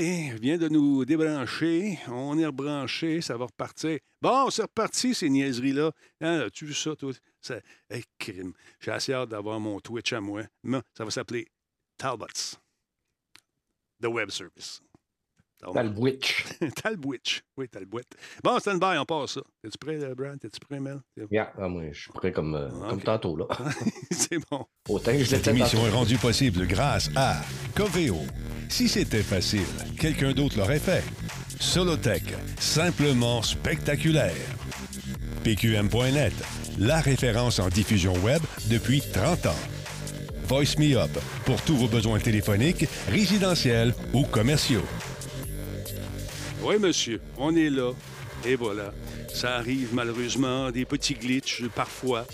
vient de nous débrancher. On est rebranché, ça va repartir. Bon, c'est reparti, ces niaiseries-là. Hein, As-tu vu ça, toi? Ça... Hey, crime. J'ai assez hâte d'avoir mon Twitch à moi. Ça va s'appeler Talbots. The Web Service. Talbwitch. Talbwitch. Oui, Talbwitch. Bon, stand-by, on passe ça. Es-tu prêt, euh, Brad? Es-tu prêt, Mel? Yeah, ah, moi, je suis prêt comme, euh, Ah, comme tantôt, là. c'est bon. Autant que je Cette émission tantôt. est rendue possible grâce à Coveo. Si c'était facile, quelqu'un d'autre l'aurait fait. Solotech, simplement spectaculaire. PQM.net, la référence en diffusion web depuis 30 ans. Voice Me Up, pour tous vos besoins téléphoniques, résidentiels ou commerciaux. Oui, monsieur, on est là. Et voilà. Ça arrive malheureusement, des petits glitches parfois.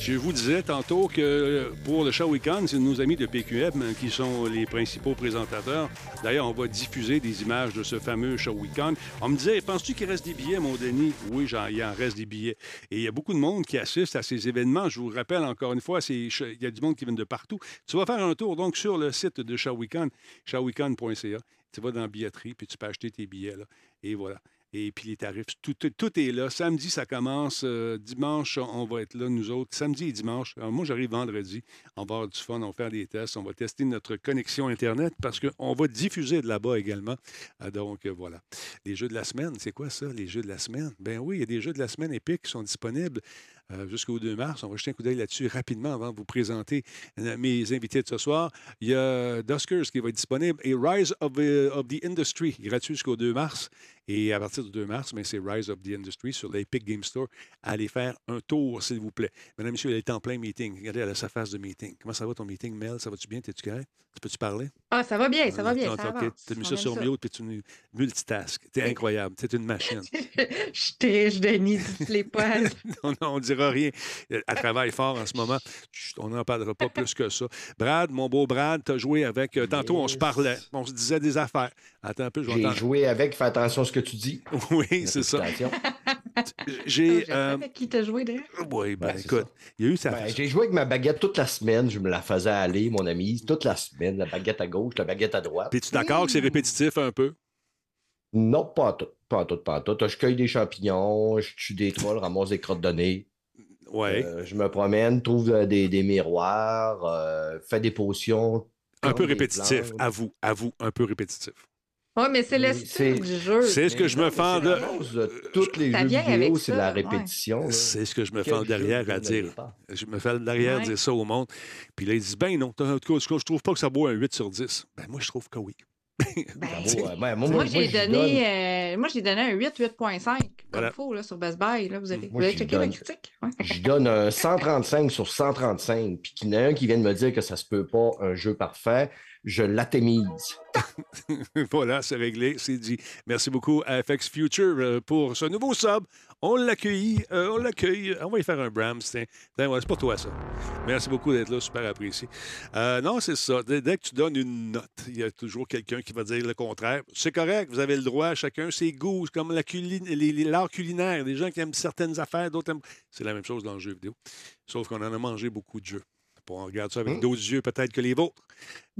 Je vous disais tantôt que pour le show Weekend, c'est nos amis de PQM qui sont les principaux présentateurs. D'ailleurs, on va diffuser des images de ce fameux show Weekend. On me disait, penses-tu qu'il reste des billets, mon Denis? Oui, il en reste des billets. Et il y a beaucoup de monde qui assiste à ces événements. Je vous rappelle encore une fois, il y a du monde qui vient de partout. Tu vas faire un tour donc sur le site de Show Weekend. Tu vas dans la billetterie, puis tu peux acheter tes billets. Là. Et voilà. Et puis les tarifs, tout, tout- est là. Samedi, ça commence. Euh, dimanche, on va être là, nous autres. Samedi et dimanche. Alors, moi, j'arrive vendredi. On va avoir du fun, on va faire des tests. On va tester notre connexion Internet parce qu'on va diffuser de là-bas également. Ah, donc, euh, voilà. Les jeux de la semaine, c'est quoi ça, les jeux de la semaine? Ben oui, il y a des jeux de la semaine épiques qui sont disponibles euh, jusqu'au 2 mars. On va jeter un coup d'œil là-dessus rapidement avant de vous présenter euh, mes invités de ce soir. Il y a Duskers qui va être disponible et Rise of, the- of the Industry, gratuit jusqu'au 2 mars. Et à partir du 2 mars, ben, c'est Rise of the Industry sur l'Epic Game Store. Allez faire un tour, s'il vous plaît. Mesdames, Messieurs, elle est en plein meeting. Regardez, elle a sa phase de meeting. Comment ça va ton meeting, Mel? Ça va-tu bien? T'es-tu correct? Tu peux-tu parler? Ah, ça va bien, ça va bien. Ah, Ça OK. avance. Tu as mis ça sur mute puis tu multitask. T'es incroyable. T'es une machine. Je suis riche, Denis, les poils. non, non, on ne dira rien. Elle travaille fort en ce moment. Chut, on n'en parlera pas plus que ça. Brad, mon beau Brad, tu as joué avec. euh, tantôt, on se parlait. On se disait des affaires. Attends un peu, je vais J'ai joué avec, fais attention à ce que tu dis. Oui, c'est ça. J'ai. Sais euh, avec qui t'as joué d'ailleurs. Oui, ben Ouais, écoute, il y a eu ça. Ben, j'ai joué avec ma baguette toute la semaine. Je me la faisais aller, mon ami, toute la semaine. La baguette à gauche, la baguette à droite. Puis tu d'accord que c'est répétitif un peu? Non, pas en tout. Pas en tout, pas en tout. Je cueille des champignons, je tue des trolls, ramasse des crottes de nez. Oui. Euh, je me promène, trouve euh, des, des miroirs, euh, fais des potions. un peu répétitif. Avoue, avoue, un peu répétitif. Oui, mais c'est le style c'est- du jeu. C'est ce que je me fends de. la de Toutes les Ça jeux vidéo, c'est de la ouais. répétition. C'est ce que je me fends derrière à dire. Je me fais derrière Ouais. dire ça au monde. Puis là, ils disent Ben non, en tout cas, je trouve pas que ça vaut un 8 sur 10. Ben moi, je trouve que oui. Ben, euh, ouais, moi, moi, j'ai donné, donne- euh, moi, j'ai donné un 8, 8.5, comme Voilà. il faut, là, sur Best Buy. Là, vous avez, Moi, vous avez checké ma donne. critique? Ouais. Je donne un 135 sur 135, puis qu'il y en a un qui vient de me dire que ça se peut pas un jeu parfait, je l'attémise. voilà, c'est réglé, c'est dit. Merci beaucoup à FX Future euh, pour ce nouveau sub. On l'accueille, euh, on l'accueille. On va y faire un ouais, c'est pas toi, ça. Merci beaucoup d'être là, super apprécié. Euh, non, c'est ça. Dès, que tu donnes une note, il y a toujours quelqu'un qui va dire le contraire. C'est correct, vous avez le droit, chacun ses goûts, comme l'art culinaire. Des gens qui aiment certaines affaires, d'autres aiment. C'est la même chose dans le jeu vidéo. Sauf qu'on en a mangé beaucoup de jeux. On regarde ça avec Hmm. d'autres yeux, peut-être que les vôtres.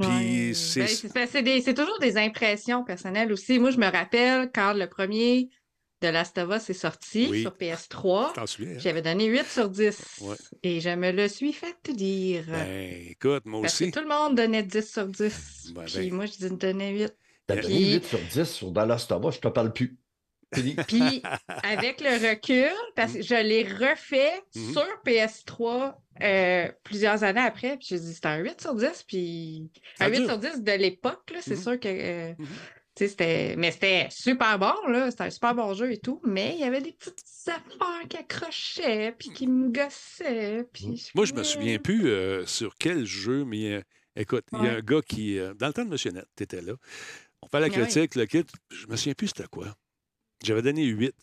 Puis Ouais. c'est. Ben, c'est toujours des impressions personnelles aussi. Moi, je me rappelle quand le premier de Last of Us est sorti Oui. sur PS3, T'en souviens? hein? j'avais donné 8 sur 10. Ouais. Et je me le suis fait dire. Ben, écoute, moi parce aussi. que tout le monde donnait 10 sur 10. Ben, Puis ben. moi, je donnais 8. T'as Puis- donné 8 sur 10 sur Dallas Tova, je te parle plus. Puis avec le recul, parce que je l'ai refait Mhm. sur PS3 euh, plusieurs années après, puis j'ai dit c'était un 8 sur 10, puis un 8 dure. sur 10 de l'époque, c'est Mhm. sûr que euh, Mhm. c'était. Mais c'était super bon, là. C'était un super bon jeu et tout, mais il y avait des petites affaires qui accrochaient, puis qui me gossaient. Puis Moi, je me souviens plus euh, sur quel jeu, mais écoute, il y a un gars qui. dans le temps de Monsieur Net, tu étais là. On fait la Ouais. critique, le kit. Je me souviens plus c'était quoi. J'avais donné 8.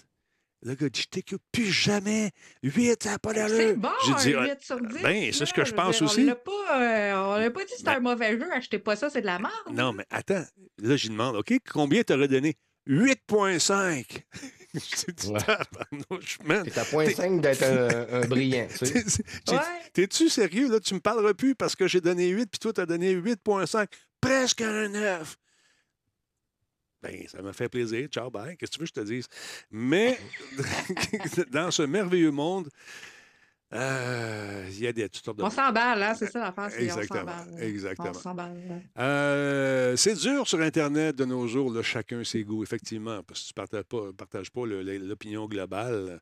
Le gars dit Je t'écoute plus jamais. 8, ça n'a pas C'est d'allure. bon, J'ai dit un Ah, 8 sur 10. ben, c'est ce que je pense dire, aussi. On l'a pas, euh, on l'a pas dit que c'était Ben- un mauvais jeu, achetez pas ça, c'est de la merde. Non, mais attends. Là, j'y demande OK, combien t'aurais donné? 8,5. J'ai dit Ouais. C'est à point 5 d'être un, un brillant. tu sais. J'ai- Ouais. T'es-tu sérieux? Là, tu me parleras plus parce que j'ai donné 8 puis toi, t'as donné 8,5. Presque un 9. Ben, ça m'a fait plaisir. Ciao, bye. Qu'est-ce que tu veux que je te dise? Mais dans ce merveilleux monde, euh, il y a des toutes sortes de. On s'emballe, hein? c'est ça l'affaire. c'est on Exactement, exactement. On. Euh, c'est dur sur Internet de nos jours, là, chacun ses goûts, effectivement, parce que tu ne partages pas, partages l'opinion globale.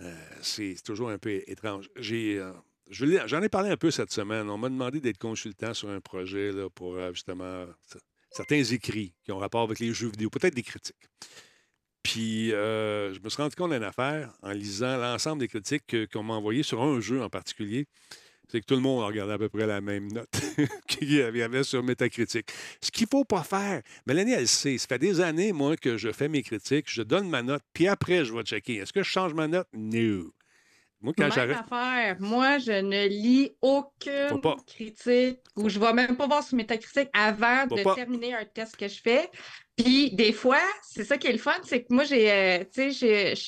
Euh, c'est toujours un peu étrange. J'ai, euh, J'en ai parlé un peu cette semaine. On m'a demandé d'être consultant sur un projet là, pour euh, justement certains écrits qui ont rapport avec les jeux vidéo, peut-être des critiques. Puis, euh, je me suis rendu compte d'une affaire en lisant l'ensemble des critiques que- qu'on m'a envoyées sur un jeu en particulier. C'est que tout le monde regardait à peu près la même note qu'il y avait sur Metacritic. Ce qu'il ne faut pas faire, Mélanie, elle sait. Ça fait des années, moi, que je fais mes critiques, je donne ma note, puis après, je vais checker. Est-ce que je change ma note? No. Moi, quand Même affaire. Moi, je ne lis aucune critique ou je ne vais même pas voir sur Metacritic avant Faut de pas. terminer un test que je fais. Puis, des fois, c'est ça qui est le fun, c'est que moi, j'ai, euh, tu sais, je- je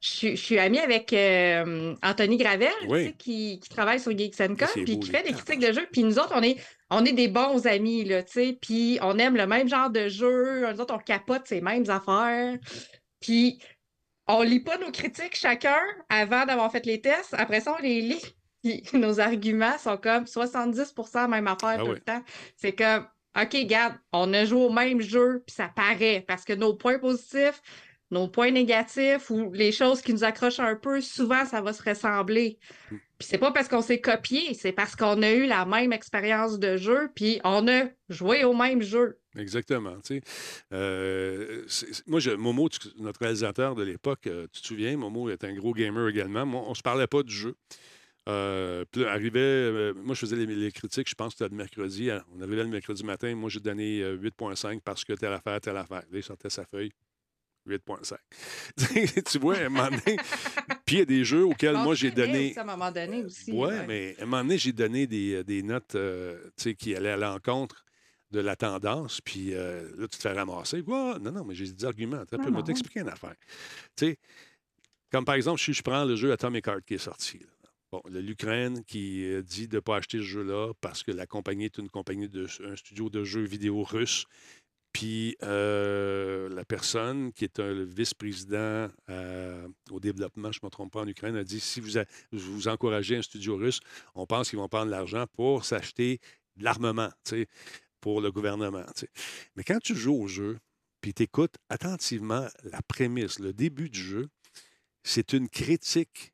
suis- je amie avec euh, Anthony Gravel, Oui. qui, qui travaille sur Geeks c'est puis qui fait des critiques de jeux. Puis nous autres, on est, on est des bons amis, là, tu sais, puis on aime le même genre de jeu. Nous autres, on capote ces mêmes affaires. Puis, on lit pas nos critiques chacun avant d'avoir fait les tests. Après ça, on les lit. Puis nos arguments sont comme 70% même affaire Ah tout le temps. C'est comme, OK, regarde, on a joué au même jeu, puis ça paraît. Parce que nos points positifs, nos points négatifs ou les choses qui nous accrochent un peu, souvent, ça va se ressembler. Puis c'est pas parce qu'on s'est copié, c'est parce qu'on a eu la même expérience de jeu, puis on a joué au même jeu. Exactement. Euh, moi, Momo, notre réalisateur de l'époque, euh, tu te souviens, Momo est un gros gamer également. Moi, on se parlait pas du jeu. Euh, puis arrivait, moi, je faisais les, critiques, je pense que c'était le mercredi. On arrivait le mercredi matin. Moi, j'ai donné euh, 8,5 parce que telle affaire, telle affaire. Là, il sortait sa feuille. 8,5. tu vois, à un moment donné. Puis il y a des jeux auxquels moi, j'ai donné. aussi à un moment donné aussi. Oui, ouais. mais à un moment donné, j'ai donné des, euh, des notes euh, qui allaient à l'encontre de la tendance. Puis euh, là, tu te fais ramasser. Non, non, mais j'ai des arguments. Tu Non, peux non. t'expliquer une affaire. Tu sais, comme par exemple, si je prends le jeu Atomic Heart qui est sorti. là. Bon, l'Ukraine qui dit de ne pas acheter ce jeu-là parce que la compagnie est une compagnie de un studio de jeux vidéo russe. Puis euh, la personne qui est un vice-président euh, au développement, je ne me trompe pas, en Ukraine, a dit si vous, vous encouragez un studio russe, on pense qu'ils vont prendre l'argent pour s'acheter de l'armement pour le gouvernement. Mais quand tu joues au jeu, puis tu écoutes attentivement la prémisse, le début du jeu, c'est une critique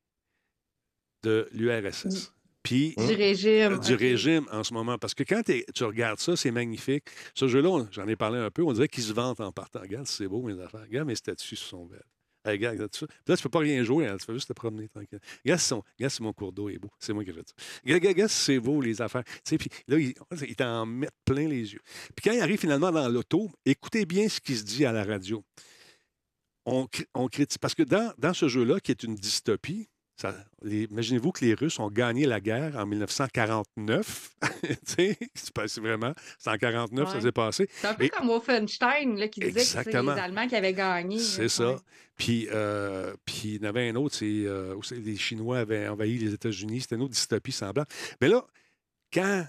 de l'URSS. Puis Du régime. du régime en ce moment. Parce que quand tu regardes ça, c'est magnifique. Ce jeu-là, j'en ai parlé un peu, on dirait qu'il se vante en partant. Regarde, c'est beau, mes affaires. Regarde mes statues sur son bel. Hey, regarde, regarde ça. Puis là, tu peux pas rien jouer, hein, tu peux juste te promener tranquille. Regarde, si son- regarde si mon cours d'eau est beau. C'est moi qui ai fait ça. Regarde, regarde, regarde si c'est beau, les affaires. Tu sais, puis là, il, il t'en met plein les yeux. Puis quand il arrive finalement dans l'auto, écoutez bien ce qui se dit à la radio. On, on critique. Parce que dans, dans ce jeu-là, qui est une dystopie, Imaginez-vous que les Russes ont gagné la guerre en 1949. Tu sais, c'est vraiment, c'est en 49 ça s'est passé. C'est un peu Et- comme Wolfenstein là, qui disait que Exactement. les Allemands qui avaient gagné. C'est ça. Puis, euh, puis il y en avait un autre, c'est euh, les Chinois avaient envahi les États-Unis. C'était une autre dystopie semblable. Mais là, quand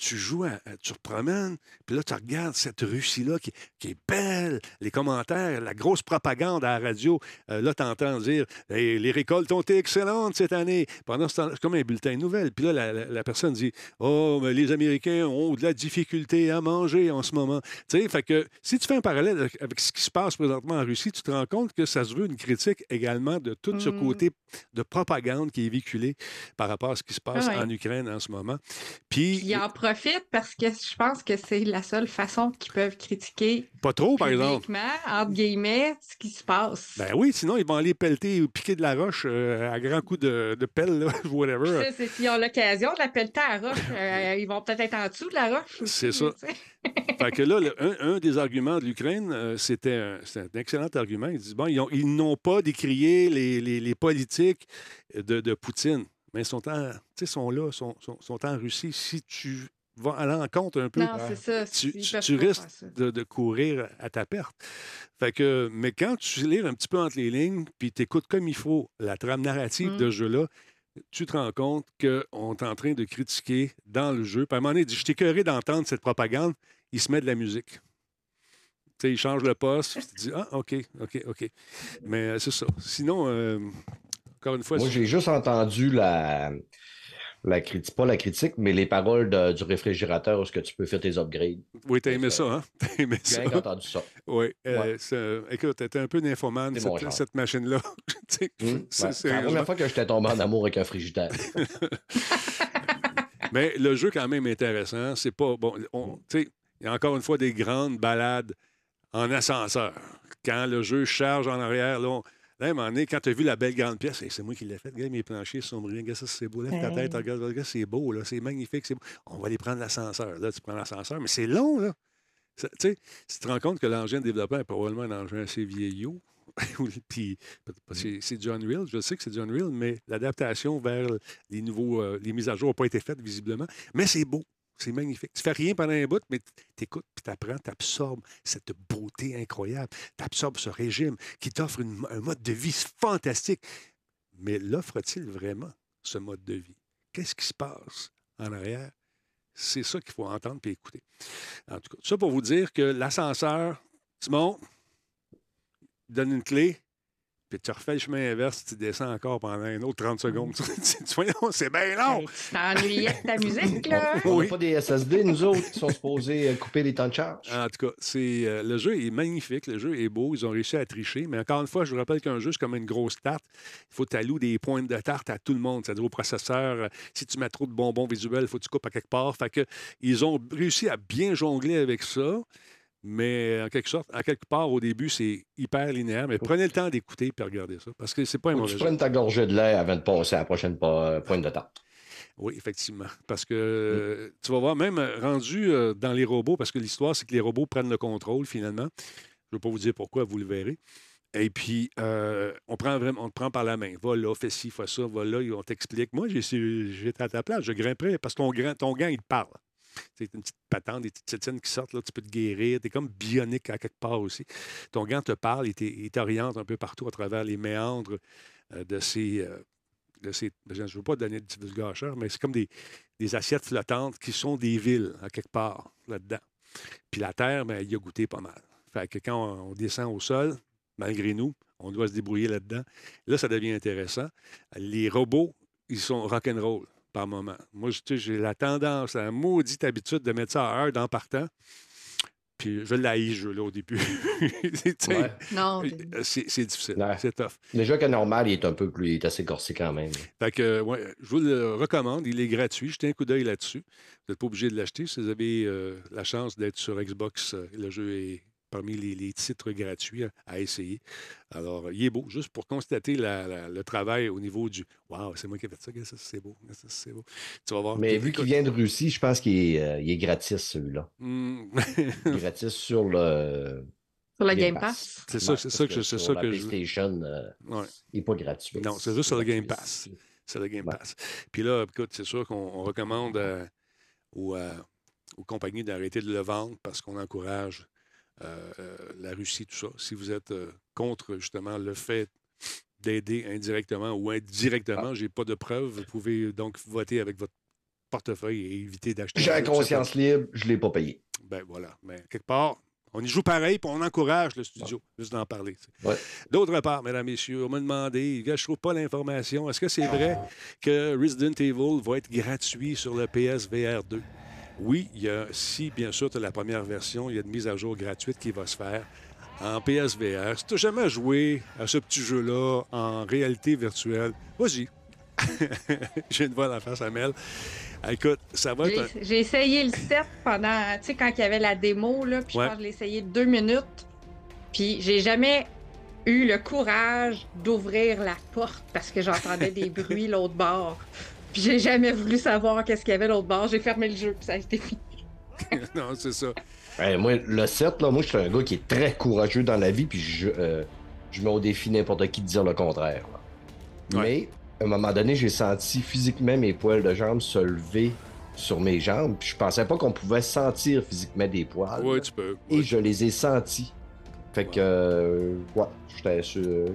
tu joues, à- tu promènes, puis là, tu regardes cette Russie-là qui, qui est belle, les commentaires, la grosse propagande à la radio. Euh, là, tu entends dire Hey, les récoltes ont été excellentes cette année. Pendant ce temps c'est comme un bulletin de nouvelles. Puis là, la, la- la personne dit Oh, mais les Américains ont de la difficulté à manger en ce moment. Tu sais, fait que si tu fais un parallèle avec- ce qui se passe présentement en Russie, tu te rends compte que ça se veut une critique également de tout ce Mm. côté de propagande qui est véhiculé par rapport à ce qui se passe Ouais. en Ukraine en ce moment. Puis parce que je pense que c'est la seule façon qu'ils peuvent critiquer pas trop, par exemple. entre guillemets, ce qui se passe. Ben oui, sinon, ils vont aller pelleter ou piquer de la roche euh, à grands coups de, de pelle, là, whatever. Ça, c'est s'ils ont l'occasion de la pelleter à la roche, euh, ils vont peut-être être en dessous de la roche. C'est ça. Fait que là, le- un, un des arguments de l'Ukraine, euh, c'était un, excellent argument. Ils disent, bon, ils, ont- ils n'ont pas décrié les, les- les politiques de, de Poutine, mais ils sont, en, sont là, sont, sont, sont en Russie. Si tu vas à l'encontre un peu Non, c'est ça. tu, risques de, de courir à ta perte. Fait que, mais quand tu lis un petit peu entre les lignes, puis tu écoutes comme il faut la trame narrative Mm. de ce jeu-là, tu te rends compte qu'on est en train de critiquer dans le jeu. Puis à un moment donné, il dit Je d'entendre cette propagande, il se met de la musique. Tu sais, il change le poste, tu te dis, ah, OK, OK, OK. Mais euh, c'est ça. Sinon, euh, encore une fois, Moi, j'ai juste entendu la, la critique, pas la critique, mais les paroles de- du réfrigérateur où est-ce que tu peux faire tes upgrades. oui, t'as aimé ça, hein? T'as aimé J'ai ça. rien entendu ça. Oui. euh, Ouais. écoute, t'étais un peu nymphomane, cette, cette machine-là. Ouais. c'est- la première fois que j'étais tombé en amour avec un frigidaire. Mais le jeu, quand même, intéressant. C'est pas. Bon, on- tu sais, il y a encore une fois des grandes balades en ascenseur. Quand le jeu charge en arrière, là, on- là, à un moment donné, quand tu as vu la belle grande pièce, c'est moi qui l'ai faite, regarde mes planchers sont brillants, regarde ça, c'est beau, lève ta tête, regarde, regarde, c'est beau, là, c'est magnifique, c'est beau. On va aller prendre l'ascenseur. Là, tu prends l'ascenseur, mais c'est long, là. Ça- Tu sais, si tu te rends compte que l'engin de développement est probablement un engin assez vieillot, puis c'est du Unreal, je sais que c'est du Unreal, mais l'adaptation vers les nouveaux, euh, les mises à jour n'ont pas été faites visiblement, mais c'est beau. C'est magnifique. Tu fais rien pendant un bout, mais tu écoutes, puis tu apprends, tu absorbes cette beauté incroyable. Tu absorbes ce régime qui t'offre un mode de vie fantastique. Mais l'offre-t-il vraiment, ce mode de vie? Qu'est-ce qui se passe en arrière? C'est ça qu'il faut entendre et écouter. En tout cas, ça pour vous dire que l'ascenseur, il donne une clé, puis tu refais le chemin inverse, tu descends encore pendant un autre 30 secondes. tu dis, voyons, c'est bien long! Tu t'ennuyais de ta musique, là? On n'a Oui. pas des SSD, nous autres, qui sont supposés euh, couper les temps de charge. En tout cas, c'est, euh, le jeu est magnifique, le jeu est beau, ils ont réussi à tricher, mais encore une fois, je vous rappelle qu'un jeu, c'est comme une grosse tarte. Il faut que tu alloues des pointes de tarte à tout le monde, c'est-à-dire au processeur. euh, Si tu mets trop de bonbons visuels, il faut que tu coupes à quelque part. Fait que, ils ont réussi à bien jongler avec ça, mais en quelque sorte, à quelque part, au début, c'est hyper linéaire. Mais prenez le temps d'écouter et regardez ça, parce que c'est pas un mauvais tu jeu. prennes ta gorgée de lait avant de passer à la prochaine po- pointe de tarte. Oui, effectivement. Parce que euh, tu vas voir, même euh, rendu euh, dans les robots, parce que l'histoire, c'est que les robots prennent le contrôle finalement. Je ne vais pas vous dire pourquoi, vous le verrez. Et puis, euh, on, prend vraiment, on te prend par la main. Va là, fais ci, fais ça, va là, et on t'explique. Moi, j'étais à ta place, je grimperais parce que ton, ton gant, il te parle. C'est une petite patente, des petites tétines qui sortent, là, tu peux te guérir. Tu es comme bionique à quelque part aussi. Ton gant te parle, il t'oriente un peu partout à travers les méandres euh, de ces. euh, de ces je ne veux pas donner de divulgacheur, mais c'est comme des, des assiettes flottantes qui sont des villes, à quelque part, là-dedans. Puis la terre, ben, il y a goûté pas mal. Fait que quand on descend au sol, malgré nous, on doit se débrouiller là-dedans. Là, ça devient intéressant. Les robots, ils sont rock'n'roll par moment. Moi, je- tu sais, j'ai la tendance, la maudite habitude de mettre ça à heure dans partant. Puis je l'haïs, ce jeu-là, au début. Ouais. Non. euh, C'est c'est difficile. Ouais. C'est tough. Déjà que normal, il est un peu plus, il est assez corsé quand même. Fait que, ouais, je vous le recommande. Il est gratuit. Jetez un coup d'œil là-dessus. Vous n'êtes pas obligé de l'acheter. Si vous avez euh, la chance d'être sur Xbox, euh, le jeu est parmi les, les titres gratuits à, à essayer. Alors, il est beau, juste pour constater la- la- le travail au niveau du Waouh, c'est moi qui ai fait ça, c'est beau, c'est beau. Tu vas voir. Mais vu qu'il vient de Russie, je pense qu'il est, euh, est gratis, celui-là. Il est gratis sur le Sur le Game Pass. C'est ça, Ouais, c'est ça que je- c'est sur ça la que je. PlayStation, euh, Ouais. il n'est pas gratuit. Non, c'est juste sur le Game. Pass. C'est le Game Ouais. Pass. Puis là, écoute, c'est sûr qu'on on recommande euh, aux, euh, aux compagnies d'arrêter de le vendre parce qu'on encourage la Russie, tout ça. Si vous êtes euh, contre justement le fait d'aider indirectement ou indirectement, j'ai pas de preuves, vous pouvez donc voter avec votre portefeuille et éviter d'acheter. J'ai un conscience libre, je ne l'ai pas payé. Ben voilà. Mais quelque part, on y joue pareil, puis on encourage le studio, juste d'en parler. Ouais. D'autre part, mesdames, messieurs, on m'a demandé, je trouve pas l'information. Est-ce que c'est vrai que Resident Evil va être gratuit sur le PSVR 2? Oui, il y a, si bien sûr tu as la première version, il y a une mise à jour gratuite qui va se faire en PSVR. Si tu n'as jamais joué à ce petit jeu-là en réalité virtuelle, vas-y. J'ai une voix dans la face à Mel. Écoute, ça va être. J'ai essayé le 7 pendant, tu sais, quand il y avait la démo, là, puis Ouais. je pense que je l'ai essayé deux minutes, puis j'ai jamais eu le courage d'ouvrir la porte parce que j'entendais des bruits l'autre bord. Puis j'ai jamais voulu savoir qu'est-ce qu'il y avait l'autre bord. J'ai fermé le jeu, puis ça a été fini. non, c'est ça. Hey, moi, le 7, là, moi, je suis un gars qui est très courageux dans la vie, puis je, euh, je mets au défi n'importe qui de dire le contraire. Ouais. Mais, à un moment donné, j'ai senti physiquement mes poils de jambes se lever sur mes jambes, puis je pensais pas qu'on pouvait sentir physiquement des poils. Oui, là. tu peux. Et Ouais. je les ai sentis. Fait que, Ouais. euh, ouais,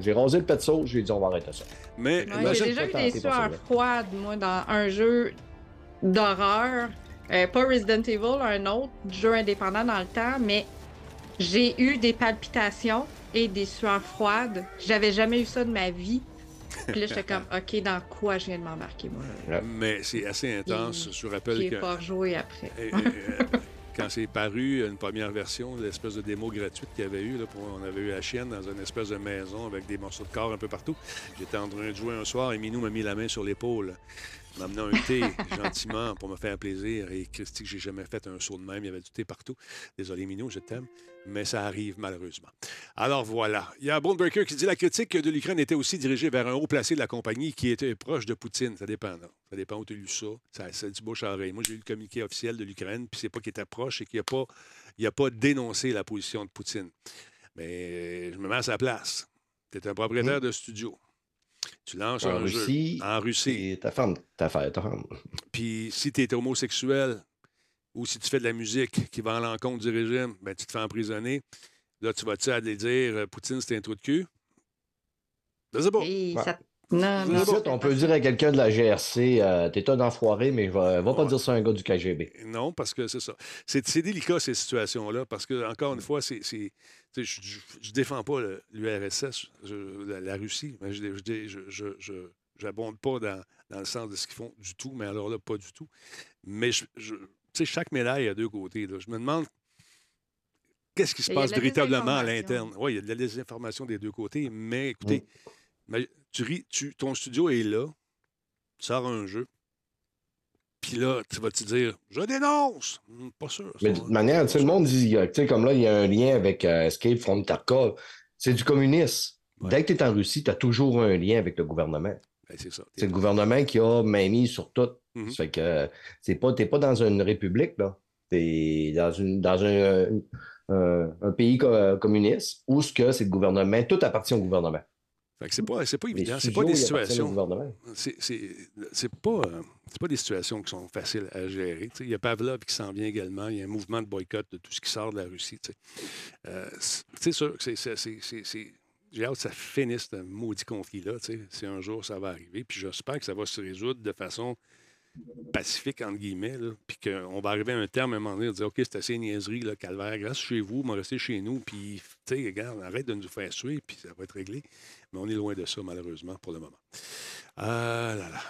j'ai rasé le pet saut, j'ai dit on va arrêter ça. Mais Ouais, la j'ai déjà eu des sueurs froides, moi, dans un jeu d'horreur. Euh, pas Resident Evil, un autre jeu indépendant dans le temps, mais J'ai eu des palpitations et des sueurs froides. J'avais jamais eu ça de ma vie. Puis là, j'étais comme, OK, dans quoi je viens de m'embarquer, moi? Là? Mais c'est assez intense. Je vous rappelle J'ai que. pas rejoué après. Quand c'est paru, une première version, l'espèce de démo gratuite qu'il y avait eu, on avait eu la chienne dans une espèce de maison avec des morceaux de corps un peu partout. J'étais en train de jouer un soir et Minou m'a mis la main sur l'épaule, m'a amené un thé gentiment pour me faire plaisir. Et Christy, que j'ai jamais fait un saut de même, il y avait du thé partout. Désolé Minou, je t'aime, mais ça arrive malheureusement. Alors voilà. Il y a Bonebreaker qui dit la critique de l'Ukraine était aussi dirigée vers un haut placé de la compagnie qui était proche de Poutine. Ça dépend. là. Ça dépend où tu as lu ça. Ça, c'est du bouche à oreille. Moi, j'ai lu le communiqué officiel de l'Ukraine, puis c'est pas qu'il était proche, c'est qu'il n'a pas, il a pas dénoncé la position de Poutine. Mais je me mets à sa place. Tu es un propriétaire de studio. Tu lances En un Russie, jeu en Russie. Ta femme, ta femme, ta femme. Puis si tu es homosexuel ou si tu fais de la musique qui va à l'encontre du régime, ben, tu te fais emprisonner. Là, tu vas-tu aller dire euh, Poutine, c'est un trou de cul? Je sais pas. Et Ouais. ça... Non, non. Ici, on peut dire à quelqu'un de la GRC, euh, t'es un enfoiré, mais je vais- va pas Ouais. dire ça à un gars du KGB. Non, parce que c'est ça. C'est c'est délicat, ces situations-là, parce que, encore une fois, c'est. Je, je, je défends pas l'URSS, la, la Russie, mais je je- je- je- je- j'abonde pas dans, dans le sens de ce qu'ils font du tout, mais alors là, pas du tout. Mais je, chaque médaille a deux côtés. là. Je me demande qu'est-ce qui se passe véritablement à l'interne. Oui, il y a de la désinformation des deux côtés, mais écoutez, mais tu ris, tu, ton studio est là, tu sors un jeu, puis là, tu vas te dire Je dénonce? Hum, Pas sûr. Mais de toute manière, tu le monde dit, euh, tu sais, comme là, il y a un lien avec euh, Escape from Tarkov. C'est du communisme. Ouais. Dès que tu es en Russie, tu as toujours un lien avec le gouvernement. Ben, c'est ça. C'est le gouvernement qui a main mise sur tout. Mhm. Ça fait que c'est pas, pas dans une république, là. T'es dans, une, dans un, un- un pays co- communiste où ce que c'est le gouvernement, tout appartient au gouvernement. Fait que c'est pas, c'est pas évident. C'est pas des situations. C'est pas, euh, pas des situations qui sont faciles à gérer. Il y a Pavlov qui s'en vient également. Il y a un mouvement de boycott de tout ce qui sort de la Russie. tu sais. Euh, c'est sûr que c'est- J'ai hâte que ça finisse ce maudit conflit-là. Si un jour ça va arriver. Puis j'espère que ça va se résoudre de façon pacifique, entre guillemets, puis qu'on va arriver à un terme à un moment donné, de dire OK, c'est assez niaiserie, là, calvaire, reste chez vous, mais restez chez nous, puis, tu sais, regarde, arrête de nous faire suer, puis ça va être réglé. Mais on est loin de ça, malheureusement, pour le moment. Ah là là.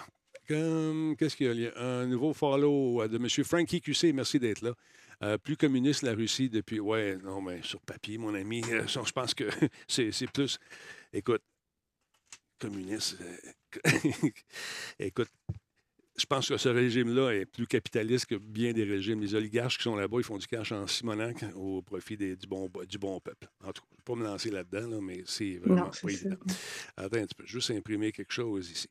Qu'est-ce qu'il y a? Un nouveau follow de M. Frankie QC, merci d'être là. Euh, plus communiste la Russie depuis. Ouais, non, mais sur papier, mon ami, euh, je pense que c'est c'est plus. Écoute, communiste. euh, écoute, je pense que ce régime-là est plus capitaliste que bien des régimes. Les oligarches qui sont là-bas, ils font du cash en simonac au profit des- du, bon, du bon peuple. En tout cas, je ne vais pas me lancer là-dedans, là, mais c'est vraiment Non, pas évident. Attends, tu peux juste imprimer quelque chose ici.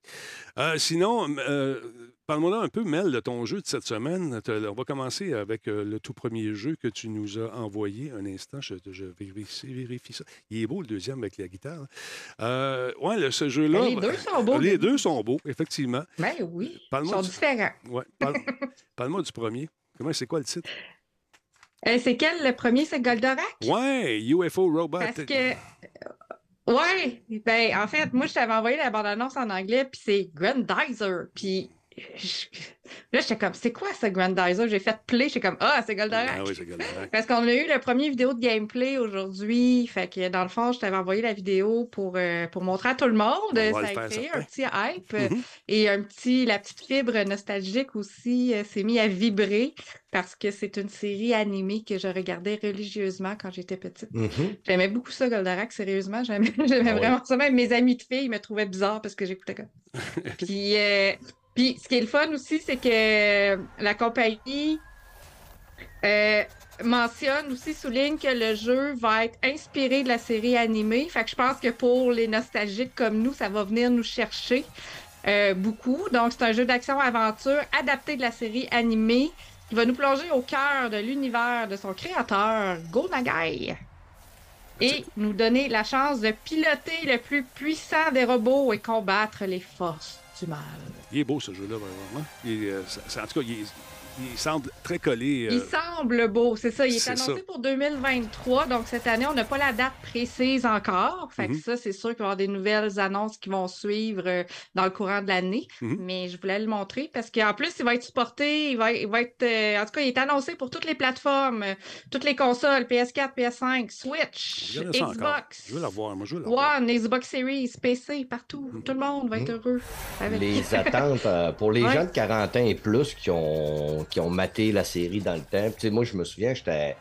Euh, sinon, euh, parle-moi un peu, Mel, de ton jeu de cette semaine. On va commencer avec euh, le tout premier jeu que tu nous as envoyé. Un instant, je, je vérifie, vérifie ça. Il est beau, le deuxième, avec la guitare. Euh, ouais, le- ce jeu-là... Les deux sont beaux. Les deux sont beaux, effectivement. Ben oui. Ils Parle-moi sont du- différents. Ouais, parle- Parle-moi du premier. Comment c'est quoi le titre? Euh, c'est quel le premier? C'est Goldorak? Ouais, UFO Robot. Parce que. Ouais, ben en fait, moi je t'avais envoyé la bande-annonce en anglais, puis c'est Grandizer. Puis je- là, j'étais comme, c'est quoi ce Grandizer? J'ai fait play, j'étais comme, ah, c'est Goldorak. Ah oui, c'est Goldorak. Parce qu'on a eu la première vidéo de gameplay aujourd'hui. Fait que dans le fond, je t'avais envoyé la vidéo pour, euh, pour montrer à tout le monde. On ça le a créé un petit hype. Mhm. Et un petit, la petite fibre nostalgique aussi euh, s'est mis à vibrer parce que c'est une série animée que je regardais religieusement quand j'étais petite. Mhm. J'aimais beaucoup ça, Goldorak, sérieusement. J'aimais j'aimais Ah ouais. vraiment ça. Même mes amis de filles me trouvaient bizarre parce que j'écoutais comme puis, euh, puis, ce qui est le fun aussi, c'est que la compagnie euh, mentionne aussi, souligne que le jeu va être inspiré de la série animée. Fait que je pense que pour les nostalgiques comme nous, ça va venir nous chercher euh, beaucoup. Donc, c'est un jeu d'action-aventure adapté de la série animée qui va nous plonger au cœur de l'univers de son créateur, Go Nagai. Et nous donner la chance de piloter le plus puissant des robots et combattre les forces du mal. Il est beau, ce jeu-là, vraiment. Il est, euh, en tout cas, il est- il semble très collé. Il euh, semble beau, c'est ça. Il est, annoncé ça. pour 2023, donc cette année, on n'a pas la date précise encore. Fait que Mhm. ça, c'est sûr qu'il va y avoir des nouvelles annonces qui vont suivre euh, dans le courant de l'année. Mhm. Mais je voulais le montrer parce qu'en plus, il va être supporté, il va, il va être, euh, en tout cas, il est annoncé pour toutes les plateformes, euh, toutes les consoles, PS4, PS5, Switch, encore. Xbox, Je veux la voir, moi, je veux la voir. One, Xbox Series, PC, partout. Mhm. Tout le monde va être heureux. avec. Les attentes euh, pour les Ouais. gens de 40 ans et plus qui ont, qui ont maté la série dans le temps. Tu sais, moi, je me souviens, j'étais.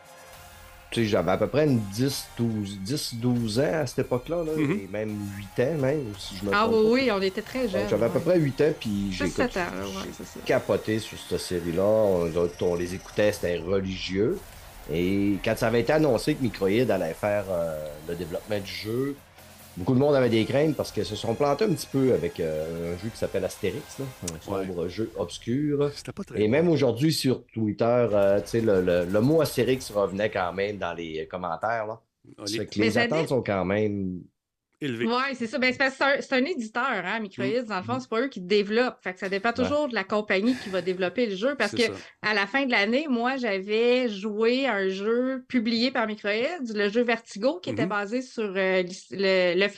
Tu sais, j'avais à peu près une 10, 12, 10, 12 ans à cette époque-là, là, Mhm. et même 8 ans, même, si je me Ah oui, oui, on était très jeunes. J'avais à peu près 8 ans, puis j'ai 6-7 ans, là, ouais, c'est ça. capoté sur cette série-là. On, on les écoutait, c'était religieux. Et quand ça avait été annoncé que Microïd allait faire euh, le développement du jeu, beaucoup de monde avait des craintes parce qu'ils se sont plantés un petit peu avec euh, un jeu qui s'appelle Astérix, là, un sombre jeu obscur. C'était pas très Et même aujourd'hui sur Twitter, euh, tu sais, le, le- le mot Astérix revenait quand même dans les commentaires. Là. Mais les ça attentes sont quand même. Élevé. Oui, c'est ça. Ben, c'est un, un éditeur, hein, Microïds. Dans le fond, c'est pas eux qui développent. Fait que ça dépend toujours de la compagnie qui va développer le jeu. Parce que ça. à la fin de l'année, moi, j'avais joué un jeu publié par Microïds, le jeu Vertigo, qui était Mhm. basé sur euh, le-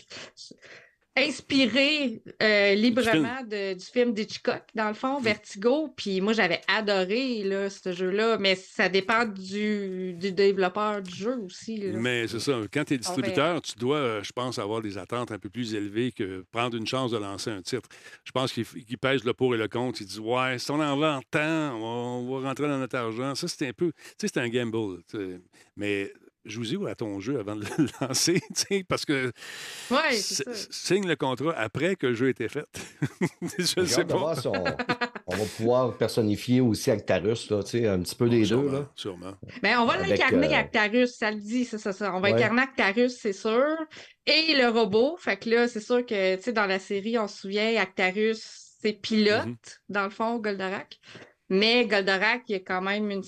inspiré euh, librement de- du film d'Hitchcock, dans le fond, Vertigo. Puis moi, j'avais adoré là, ce jeu-là, mais ça dépend du, du développeur du jeu aussi. là. Mais c'est ça. Quand tu es distributeur, tu dois, euh, je pense, avoir des attentes un peu plus élevées que prendre une chance de lancer un titre. Je pense qu'ils qu'ils pèsent le pour et le contre. Ils disent Ouais, si on en vend tant, on va, on va rentrer dans notre argent. Ça, c'est un peu. Tu sais, c'est un gamble. Mais joue-y à ton jeu avant de le lancer, tu sais, parce que Ouais, ça. signe le contrat après que le jeu ait été fait. je J'ai sais pas. si on, on va pouvoir personnifier aussi Actarus, là, tu sais, un petit peu des deux. sûrement, Là. sûrement. Ben, on va l'incarner euh, Actarus, ça le dit, ça, ça, ça. On va Ouais. incarner Actarus, c'est sûr. Et le robot. Fait que là, c'est sûr que, tu sais, dans la série, on se souvient, Actarus, c'est pilote, Mhm. dans le fond, Goldorak. Mais Goldorak, il y a quand même une,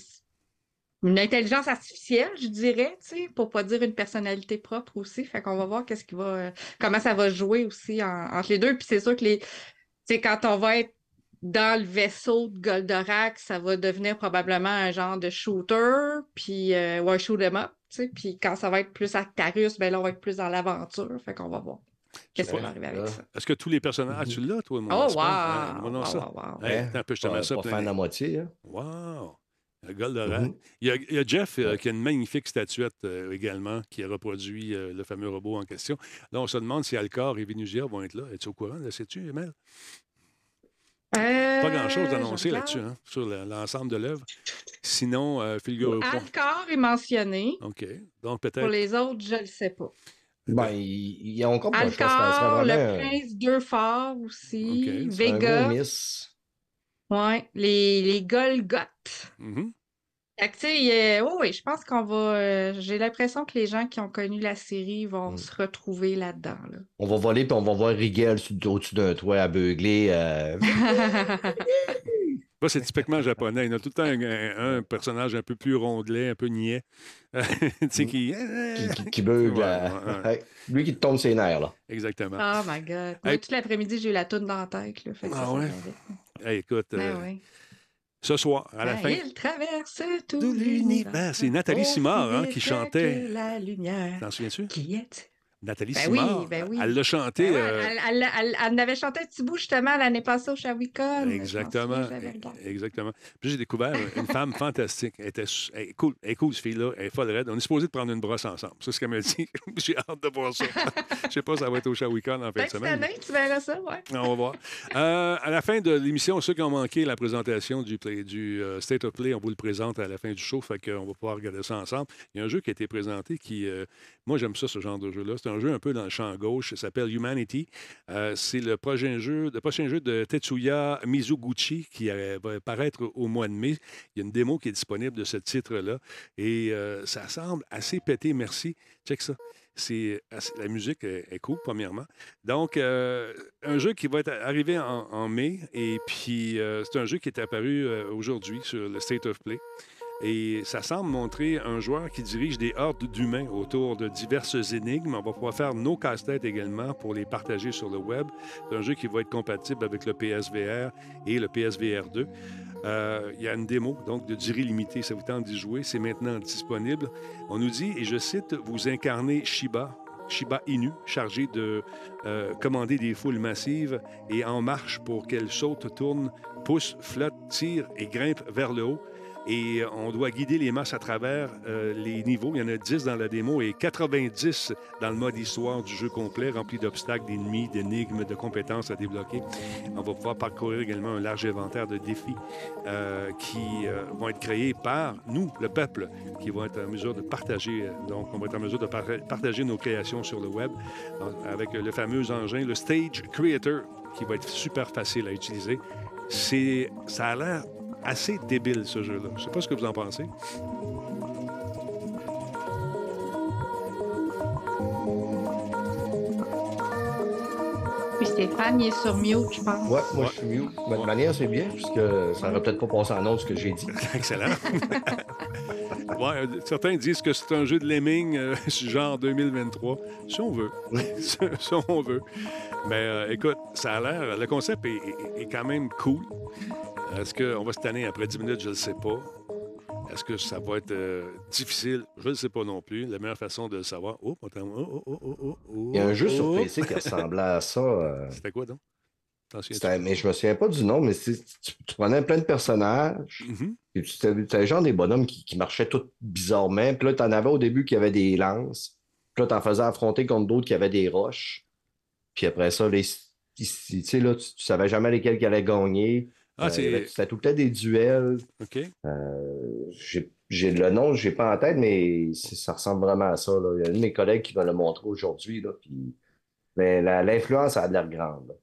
une intelligence artificielle, je dirais, tu sais, pour pas dire une personnalité propre aussi. Fait qu'on va voir qu'est-ce qui va, euh, comment ça va jouer aussi en- entre les deux. Puis c'est sûr que les, tu quand on va être dans le vaisseau de Goldorak, ça va devenir probablement un genre de shooter, puis euh, ou un shoot 'em up, tu sais. Puis quand ça va être plus Actarus, ben là, on va être plus dans l'aventure. Fait qu'on va voir qu'est-ce qui Ouais, va arriver avec ça. Est-ce que tous les personnages, tu l'as, toi, mon Oh, wow! Ouais, moi, non, Wow, ça. wow, wow. Hey, Hein? un peu, je te Pas, mets ça. pas les- à moitié. Hein? Wow! Goldorak. Mhm. il, y a, il y a Jeff euh, qui a une magnifique statuette euh, également, qui a reproduit euh, le fameux robot en question. Là, on se demande si Alcor et Vénusia vont être là. Es-tu au courant? Là, sais-tu, Emel? Pas grand-chose Euh, d'annoncer là-dessus, hein, sur le- l'ensemble de l'œuvre. Sinon, euh, figure. Alcor est mentionné. OK. Donc, Pour peut-être. les autres, je le sais pas. Ben, ils ont compris. Alcor, le prince deux forts aussi, Ok, un gros Vega, ouais, les, les Golgoth. Fait que, tu sais, euh, oh oui, je pense qu'on va. euh, J'ai l'impression que les gens qui ont connu la série vont Mm. se retrouver là-dedans. là. On va voler, puis on va voir Rigel au-dessus d'un toit aveuglé. euh, Ça, c'est typiquement japonais. Il y a tout le temps un, personnage un peu plus rondelet, un peu niais. tu sais, qui. qui, qui, qui beugle. Ouais, euh, ouais, ouais. Lui qui te tombe ses nerfs, là. Exactement. oh my God. Hey. Toute l'après-midi, j'ai eu la toune dans la tête. Là, fait que Ah ouais? Hey, écoute, Ben euh, ce soir, à la Ben, fin. Il traverse tout tout l'univers. C'est Nathalie Simard, hein, qui chantait. La lumière. T'en souviens-tu? Qui est Nathalie Ben oui, ben oui. Elle l'a chanté. Ben ouais, euh, elle, elle, elle- elle avait chanté un petit bout justement l'année passée au Shawicon. Exactement. Exactement. Puis j'ai découvert une femme fantastique. Elle était elle est cool. Elle est cool, cette fille-là. Elle est folle raide. On est supposé de prendre une brosse ensemble. C'est ce qu'elle m'a dit. j'ai hâte de voir ça. Je sais pas si ça va être au Shawicon en fin de cette semaine. année, tu verras ça, ouais. On va voir. Euh, à la fin de l'émission, ceux qui ont manqué la présentation du, play- du euh, State of Play, on vous le présente à la fin du show, fait qu'on va pouvoir regarder ça ensemble. Il y a un jeu qui a été présenté qui, moi j'aime ça, ce genre de jeu-là. Un jeu un peu dans le champ gauche, ça s'appelle Humanity. Euh, c'est le prochain jeu, le prochain jeu de Tetsuya Mizuguchi qui va paraître au mois de mai. Il y a une démo qui est disponible de ce titre-là et euh, ça semble assez pété, merci. Check ça. C'est la musique est, cool, premièrement. Donc, euh, un jeu qui va être arrivé en, mai, et puis c'est un jeu qui est apparu aujourd'hui sur le State of Play. Et ça semble montrer un joueur qui dirige des hordes d'humains autour de diverses énigmes. On va pouvoir faire nos casse-têtes également pour les partager sur le web. C'est un jeu qui va être compatible avec le PSVR et le PSVR 2. Euh, il y a une démo, donc de durée limitée. Ça vous tente d'y jouer. C'est maintenant disponible. On nous dit, et je cite, vous incarnez Shiba, Shiba Inu, chargé de euh, commander des foules massives et en marche pour qu'elles sautent, tournent, poussent, flottent, tirent et grimpent vers le haut. Et euh, on doit guider les masses à travers euh, les niveaux. Il y en a 10 dans la démo et 90 dans le mode histoire du jeu complet, rempli d'obstacles, d'ennemis, d'énigmes, de compétences à débloquer. On va pouvoir parcourir également un large inventaire de défis euh, qui vont être créés par nous, le peuple, qui vont être en mesure de partager. Donc, on va être en mesure de par- partager nos créations sur le web avec le fameux engin, le Stage Creator, qui va être super facile à utiliser. Ça a l'air assez débile, ce jeu-là. Je sais pas ce que vous en pensez. Puis Stéphane, il est sur mute, je pense. Ouais, moi, je suis mieux. De toute manière, c'est bien, puisque ça n'aurait peut-être pas passé en autre ce que j'ai dit. Excellent. Ouais, euh, certains disent que c'est un jeu de lemming, euh, genre 2023. Si on veut. si si on veut. Mais euh, écoute, ça a l'air. Le concept est, est- est quand même cool. Est-ce qu'on va se tanner après 10 minutes? Je ne le sais pas. Est-ce que ça va être euh, difficile? Je ne le sais pas non plus. La meilleure façon de le savoir. Oh. Oh, oh, oh, oh, oh, Il y a un jeu sur. PC qui ressemblait à ça. euh, C'était quoi donc? Mais je me souviens pas du nom, mais tu, tu prenais plein de personnages. Mhm. Et tu c'était genre des bonhommes qui, qui marchaient tous bizarrement. Puis là, tu en avais au début qui avaient des lances. Puis là, tu en faisais affronter contre d'autres qui avaient des roches. Puis après ça, les, tu sais, là, tu, tu savais jamais lesquels qui allaient gagner. Ah, Euh. C'était tout le temps des duels. OK. Euh, j'ai le nom, je n'ai pas en tête, mais ça ressemble vraiment à ça. là. Il y a un de mes collègues qui va le montrer aujourd'hui. puis- Mais l'influence a l'air grande.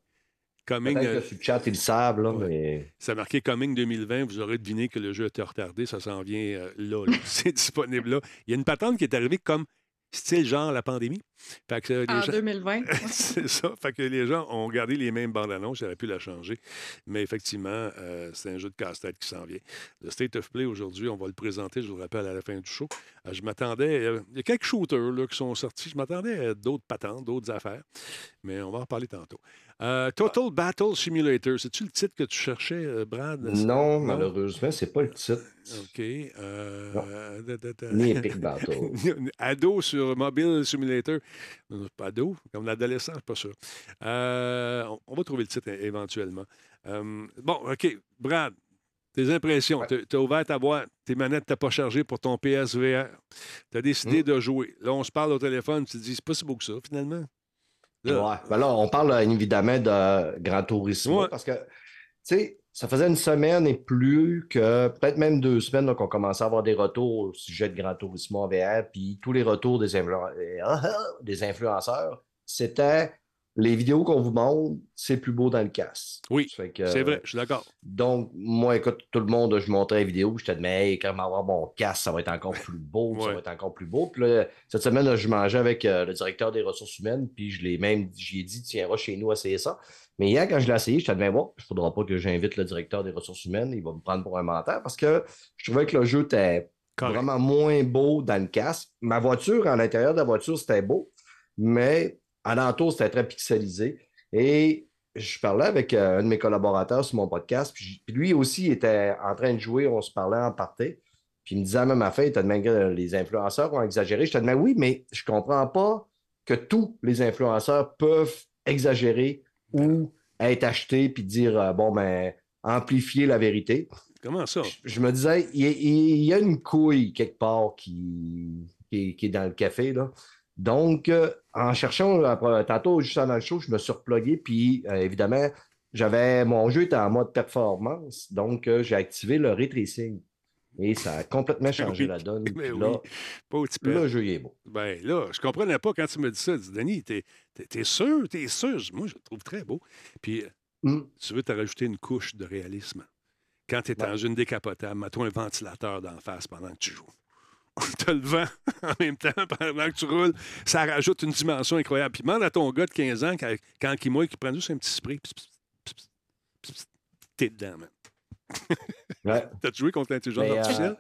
Coming, Peut-être euh, que sur le chat, ils le savent, là, Ouais. mais Ça a marqué Coming 2020. Vous aurez deviné que le jeu était retardé. Ça s'en vient euh, là. là. C'est disponible là. Il y a une patente qui est arrivée comme style genre la pandémie. Fait que, euh, les En gens- 2020. c'est ça. Fait que les gens ont gardé les mêmes bandes annonces. J'aurais pu la changer. Mais effectivement, euh, c'est un jeu de casse-tête qui s'en vient. Le State of Play, aujourd'hui, on va le présenter, je vous rappelle, à la fin du show. Euh, je m'attendais... euh, il y a quelques shooters là, qui sont sortis. Je m'attendais à d'autres patentes, d'autres affaires. Mais on va en reparler tantôt. Euh, Total Battle Simulator, c'est-tu le titre que tu cherchais, euh, Brad? non, malheureusement, c'est pas le titre. OK. euh. Ni Epic Battle. Ado sur Mobile Simulator. Pas ado, comme l'adolescent, je suis pas sûr. Euh, on, va trouver le titre éventuellement. Bon, OK. Brad, tes impressions? Ouais. Tu as ouvert ta boîte, tes manettes t'as pas chargé pour ton PSVR. Tu as décidé Hmm. de jouer. Là, on se parle au téléphone, tu te dis, c'est pas si beau que ça, finalement. Ouais. Ben là, on parle euh, évidemment de Grand Ouais. parce que, tu sais, ça faisait une semaine et plus que peut-être même deux semaines là, qu'on commençait à avoir des retours au sujet de Grand Turismo en VR, puis tous les retours des, influ- euh, des influenceurs, c'était les vidéos qu'on vous montre, c'est plus beau dans le casque. Oui, c'est vrai, je suis d'accord. Donc, moi, écoute, tout le monde, je montrais la vidéo, je te dis, mais hey, quand je vais avoir mon casque, ça va être encore plus beau, ça va être encore plus beau. Puis là, cette semaine, je mangeais avec euh, le directeur des ressources humaines, puis je l'ai même, j'y ai dit, tiens, va chez nous essayer ça. Mais hier, quand je l'ai essayé, je te dis, bon, il ne faudra pas que j'invite le directeur des ressources humaines, il va me prendre pour un menteur, parce que je trouvais que le jeu était Correct. vraiment moins beau dans le casque. Ma voiture, à l'intérieur de la voiture, c'était beau, mais alentour, c'était très pixelisé. Et je parlais avec euh, un de mes collaborateurs sur mon podcast, puis, lui aussi était en train de jouer, on se parlait en partie. Puis il me disait même à demandé que les influenceurs ont exagéré. Je te demandais, oui, mais je comprends pas que tous les influenceurs peuvent exagérer ou être achetés puis dire, euh, bon, ben, amplifier la vérité. Comment ça? Je, je me disais, il y, a- il y a une couille quelque part qui, qui, est- qui est dans le café, là. Donc, euh, en cherchant, après, tantôt, juste avant le show, je me suis replugué, puis euh, évidemment, j'avais mon jeu était en mode performance, donc euh, j'ai activé le ray tracing. Et ça a complètement changé Oui, la donne. mais Puis oui. là, Pas le jeu est beau. Ben là, je comprenais pas quand tu me dis ça. Dis, Denis, t'es, t'es sûr? T'es sûr? Moi, je le trouve très beau. Puis, euh, Hum. tu veux te rajouter une couche de réalisme. Quand tu es Ouais. dans une décapotable, mets-toi un ventilateur d'en face pendant que tu joues. Tu as le vent en même temps pendant que tu roules. Ça rajoute une dimension incroyable. Puis demande à ton gars de 15 ans, quand, quand il mouille, qu'il prenne juste un petit spray. T'es dedans, man. Ouais. T'as joué contre l'intelligence euh, artificielle?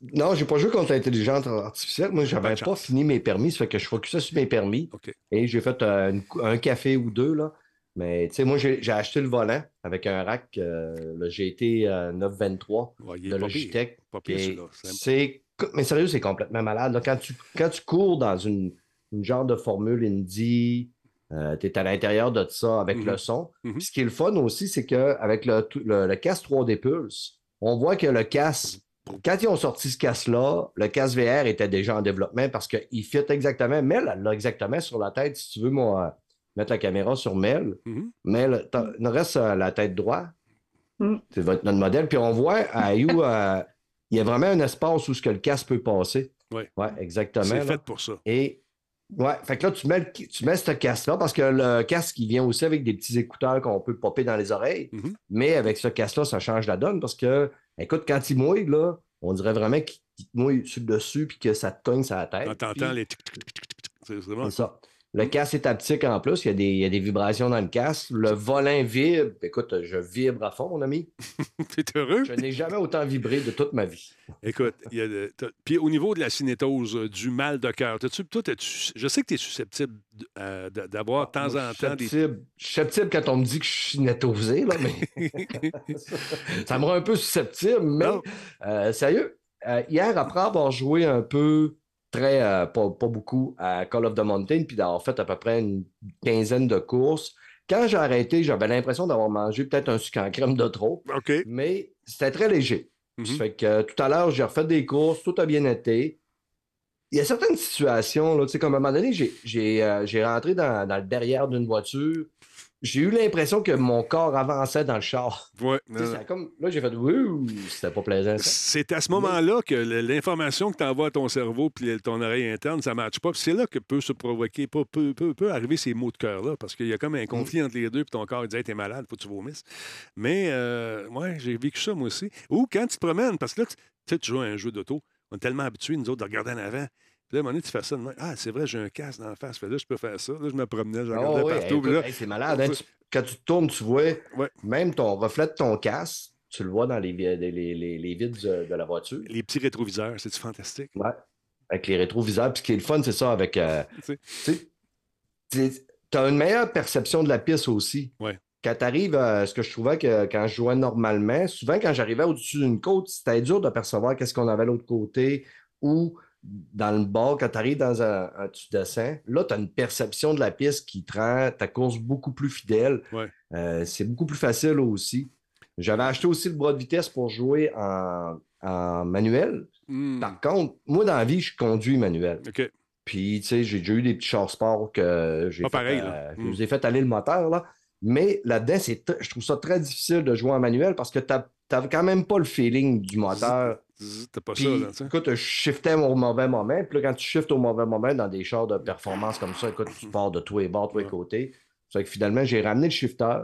Non, j'ai pas joué contre l'intelligence artificielle. Moi, j'avais pas fini mes permis. Ça fait que je focusais sur mes permis. Et j'ai fait euh, une un café ou deux, là. Mais, tu sais, moi, j'ai acheté le volant avec un rack, euh, le GT euh, 923 Ouais, il est de. Logitech. C'est-. Mais sérieux, c'est complètement malade. là. Quand, tu... Quand tu cours dans une, une genre de formule indie, tu es à l'intérieur de ça avec Mhm. le son. Mhm. Ce qui est le fun aussi, c'est qu'avec le, le, le casque 3D Pulse, on voit que le casque, quand ils ont sorti ce casque-là, le casque VR était déjà en développement parce qu'il fit exactement. Mel, elle l'a exactement sur la tête. Si tu veux, moi, mettre la caméra sur Mel, Mhm. Nous reste euh, la tête droite. Mm. C'est votre, notre modèle. Puis on voit à You, euh, il y a vraiment un espace où ce que le casque peut passer. Ouais. Ouais, exactement. C'est là. fait pour ça. Et ouais, fait que là, tu mets, le- tu mets ce casque-là parce que le casque, il vient aussi avec des petits écouteurs qu'on peut popper dans les oreilles. Mhm. Mais avec ce casque-là, ça change la donne parce que, écoute, quand il mouille, là, on dirait vraiment qu'il mouille sur le dessus puis que ça te cogne sur la tête. Quand t'entends Puis- les tic, c'est vraiment c'est ça. Le casque est haptique en plus. Il y, a des, il y a des vibrations dans le casque. Le volant vibre. Écoute, je vibre à fond, mon ami. T'es heureux? Je n'ai jamais autant vibré de toute ma vie. Écoute, il y a de- t'as- puis au niveau de la cinétose, euh, du mal de cœur, t'as-tu- toi, t'es-tu- je sais que tu es susceptible euh, d'avoir de temps en temps des. susceptible- Je suis susceptible quand on me dit que je suis nétosé, là, mais ça me rend un peu susceptible. Mais euh, sérieux, euh, hier, après avoir joué un peu, très, euh, pas, pas beaucoup, à Call of the Mountain, puis d'avoir fait à peu près une quinzaine de courses, quand j'ai arrêté, j'avais l'impression d'avoir mangé peut-être un sucre en crème de trop, mais c'était très léger. Mhm. Fait que tout à l'heure, j'ai refait des courses, tout a bien été. Il y a certaines situations, là, tu sais, comme à un moment donné, j'ai, euh, j'ai rentré dans, dans le derrière d'une voiture. J'ai eu l'impression que mon corps avançait dans le char. Ouais, ça comme, là, j'ai fait Ouh, c'était pas plaisant. C'est à ce moment-là que l'information que tu envoies à ton cerveau puis ton oreille interne, ça ne matche pas. C'est là que peut se provoquer, peut, peut- peut arriver ces maux de cœur-là, parce qu'il y a comme un conflit entre les deux, puis ton corps il dit Hey, T'es malade, faut que tu vomisses. Mais, euh, ouais, j'ai vécu ça moi aussi. Ou quand tu te promènes, parce que là, tu tu sais, tu joues à un jeu d'auto, on est tellement habitués, nous autres, de regarder en avant. Puis là, à un moment donné, tu fais ça. de même. Ah, c'est vrai, j'ai un casque dans la face. Fait là, je peux faire ça. Là, je me promenais, je Ah regardais ouais, partout. là, hey, c'est malade. hein, tu- quand tu te tournes, tu vois Ouais. même ton reflet de ton casque, tu le vois dans les, vi- les, les, les- les vides de, de la voiture. les petits rétroviseurs, c'est-tu fantastique? Ouais. Avec les rétroviseurs. Puis ce qui est le fun, c'est ça, avec. euh, Tu as une meilleure perception de la piste aussi. Ouais. Quand tu arrives à ce que je trouvais que quand je jouais normalement, souvent quand j'arrivais au-dessus d'une côte, c'était dur de percevoir qu'est-ce qu'on avait à l'autre côté ou dans le bord, quand tu arrives dans un, un- tu descends, là, tu as une perception de la piste qui te rend ta course beaucoup plus fidèle. Ouais. Euh, c'est beaucoup plus facile aussi. J'avais acheté aussi le bras de vitesse pour jouer en, en manuel. Hmm, Par contre, moi, dans la vie, je conduis manuel. Puis, tu sais, j'ai déjà eu des petits chars sport que j'ai Pas fait, pareil, euh, Mm. vous ai fait aller le moteur, là. Mais là-dedans, je trouve ça très difficile de jouer en manuel parce que tu n'as quand même pas le feeling du moteur. T'as pas Puis, ça, là, écoute, je shiftais au mauvais moment. Puis là, quand tu shiftes au mauvais moment dans des chars de performance comme ça, écoute, tu pars de tous les bords, tous les côtés. C'est que finalement, j'ai ramené le shifter.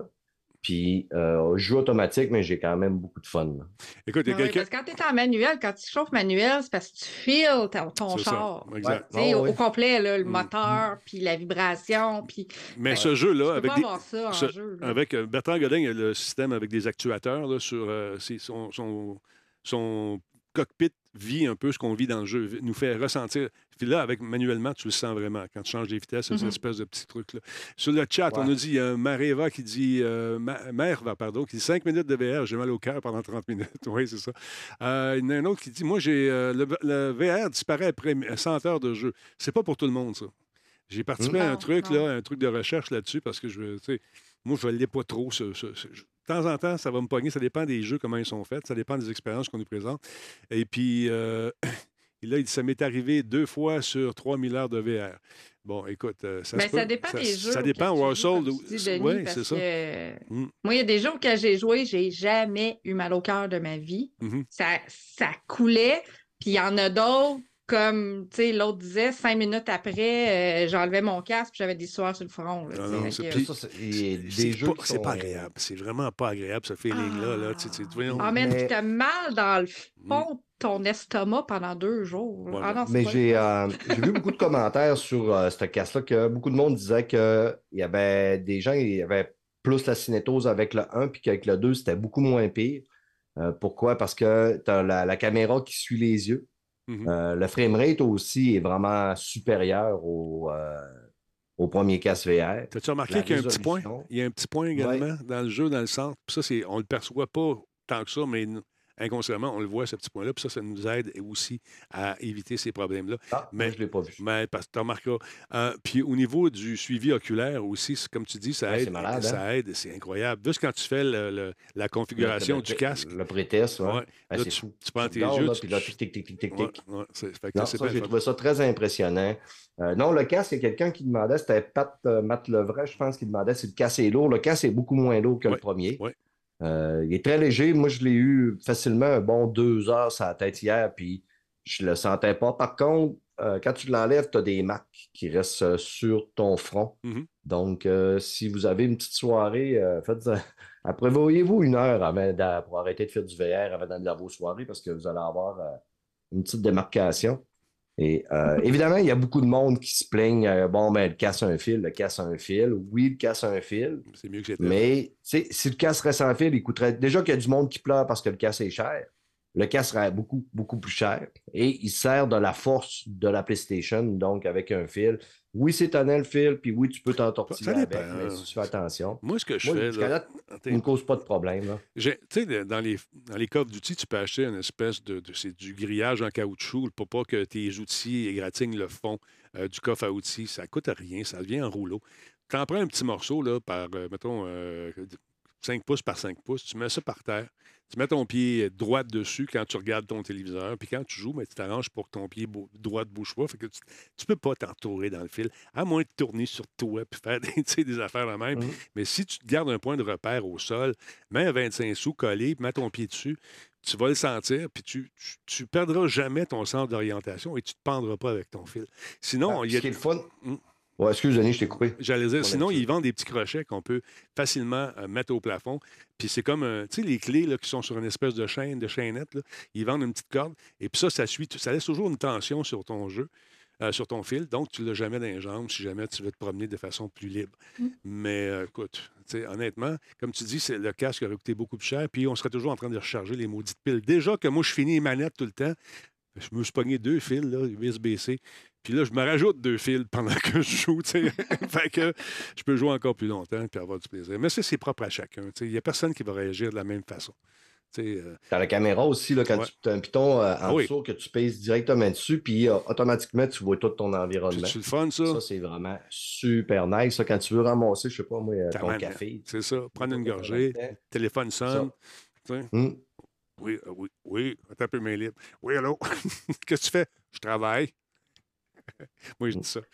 Puis, euh, je joue automatique, mais j'ai quand même beaucoup de fun. là. Écoute, il y a oui, quelqu'un. parce que quand tu es en manuel, quand tu chauffes manuel, c'est parce que tu files ton, ton ça, char. exact. Au, oui. au complet, là, le Mm. moteur, puis la vibration, puis Mais tu ce jeu-là, peux avec pas des, avoir ça en ce- jeu. là. Avec euh, Bertrand Godin, il y a le système avec des actuateurs là, sur euh, c'est- son, son, son cockpit vit un peu ce qu'on vit dans le jeu, nous fait ressentir. Puis là, avec manuellement, tu le sens vraiment. Quand tu changes les vitesses, c'est Mhm. cette espèce de petit truc-là. Sur le chat, on nous dit, il y a Mareva qui dit, euh, Ma- Merva, pardon, qui dit 5 minutes de VR, j'ai mal au cœur pendant 30 minutes. oui, c'est ça. Euh, il y en a un autre qui dit, moi, j'ai euh, le, le VR disparaît après 100 heures de jeu. C'est pas pour tout le monde, ça. J'ai participé à un Non, truc, non. là, un truc de recherche là-dessus parce que je veux, tu sais, moi, je ne l'ai pas trop. ce- ce- ce- je- de temps en temps, ça va me pogner. Ça dépend des jeux, comment ils sont faits. Ça dépend des expériences qu'on nous présente. Et puis, euh, et là, il dit, ça m'est arrivé deux fois sur 3000 heures de VR. Bon, écoute, euh, ça Ben, ça dépend des jeux. Ça dépend. Denis, oui, c'est ça. que, Mm. Moi, il y a des jeux auxquels j'ai joué, j'ai jamais eu mal au cœur de ma vie. Mhm. ça, ça coulait, puis il y en a d'autres, comme tu sais, l'autre disait, cinq minutes après, euh, j'enlevais mon casque, puis j'avais des sueurs sur le front. là, Non, tu c'est pas, pas agréable. C'est vraiment pas agréable, ce feeling-là. Là. Tu tu. Ah, Mais- puis t'as mal dans le fond de ton estomac pendant deux jours. Voilà. Ah non, Mais j'ai euh, j'ai vu beaucoup de commentaires sur euh, cette casse-là que beaucoup de monde disait qu'il y avait des gens qui avaient plus la cinétose avec le 1 puis qu'avec le 2, c'était beaucoup moins pire. Euh, pourquoi? Parce que tu as la, la caméra qui suit les yeux. Mhm. Euh, le framerate aussi est vraiment supérieur au, euh, au premier casque VR. T'as-tu remarqué qu'il y a un petit point? Il y a un petit point également dans le jeu, dans le centre. Puis ça, on ne le perçoit pas tant que ça, mais inconsciemment, on le voit, ce petit point-là. Puis ça, ça nous aide aussi à éviter ces problèmes-là. Ah, Mais- je ne l'ai pas vu. Mais parce que tu remarqueras. Euh, puis au niveau du suivi oculaire aussi, c'est comme tu dis, ça Ouais, aide. c'est malade, Ça aide, c'est incroyable. Juste quand tu fais le- le- la configuration Le- du casque, Le pré-test, ouais. ouais, Ah, là, c'est tu, fou. tu prends tes yeux. puis là, tic, tic, tic, tic, tic, Ouais, c'est, c'est j'ai trouvé ça très impressionnant. Euh, non, le casque, il y a quelqu'un qui demandait, c'était Pat euh, Matt Levray, je pense, qui demandait si le casque est lourd. Le casque est beaucoup moins lourd que le premier. ouais. Euh, il est très léger. Moi, je l'ai eu facilement un bon deux heures sur la tête hier, puis je le sentais pas. Par contre, euh, quand tu l'enlèves, tu as des marques qui restent euh, sur ton front. Mhm. Donc, euh, si vous avez une petite soirée, faites, prévoyez-vous une heure avant pour arrêter de faire du VR avant d'aller dans vos soirées parce que vous allez avoir une petite démarcation. Et euh, évidemment, il y a beaucoup de monde qui se plaignent. euh, bon, ben, le casse un fil, le casse un fil. Oui, le casse un fil. C'est mieux que c'était. Mais si le casque serait sans fil, il coûterait. Déjà qu'il y a du monde qui pleure parce que le casque est cher. Le casque serait beaucoup, beaucoup plus cher. Et il sert de la force de la PlayStation, donc avec un fil. Oui, c'est tonnel le fil, puis oui, tu peux t'entortiller avec, mais si tu fais attention. Moi, ce que je Moi, fais. là, il ne cause pas de problème. là. Tu sais, dans les, dans les coffres d'outils, tu peux acheter une espèce de. de- c'est du grillage en caoutchouc pour pas que tes outils égratignent le fond euh, du coffre à outils. Ça coûte rien, ça vient en rouleau. Tu en prends un petit morceau, là, par, euh, mettons, euh, 5 pouces par 5 pouces, tu mets ça par terre. Tu mets ton pied droit dessus quand tu regardes ton téléviseur. Puis quand tu joues, ben, tu t'arranges pour que ton pied droit ne bouge pas. Fait que tu ne peux pas t'entourer dans le fil, à moins de tourner sur toi puis faire des, affaires la même. Mhm. Mais si tu te gardes un point de repère au sol, mets un 25 sous collé, mets ton pied dessus, tu vas le sentir, puis tu, tu, tu perdras jamais ton sens d'orientation et tu ne te pendras pas avec ton fil. Sinon, Ah, il y ce a, qui est le fun. Ouais, excuse, Denis, je t'ai coupé. J'allais dire, sinon, ils vendent des petits crochets qu'on peut facilement euh, mettre au plafond. Puis c'est comme, un- tu sais, les clés là, qui sont sur une espèce de chaîne, de chaînette, là, ils vendent une petite corde. Et puis ça, ça suit, ça laisse toujours une tension sur ton jeu, euh, sur ton fil. Donc, tu ne l'as jamais dans les jambes si jamais tu veux te promener de façon plus libre. Mm. Mais euh, écoute, tu sais, honnêtement, comme tu dis, c'est le casque aurait coûté beaucoup plus cher. Puis on serait toujours en train de recharger les maudites piles. Déjà que moi, je finis les manettes tout le temps. Je me suis pogné deux fils, là, USB-C. Puis là, je me rajoute deux fils pendant que je joue, tu sais. fait que je peux jouer encore plus longtemps et avoir du plaisir. Mais ça, c'est propre à chacun. tu sais. Il n'y a personne qui va réagir de la même façon. Euh, Dans la caméra aussi, là, quand Ouais. tu as un piton euh, en Ah oui. dessous que tu pèses directement dessus, puis euh, automatiquement, tu vois tout ton environnement. c'est le fun, ça. Ça, c'est vraiment super nice. Ça, quand tu veux ramasser, je sais pas moi, euh, ton café. C'est ça. Prendre une gorgée, téléphone sonne. Hum. Oui, oui, oui. Attends un peu mes libre. Oui, allô? Qu'est-ce que tu fais? Je travaille. Moi, je dis ça.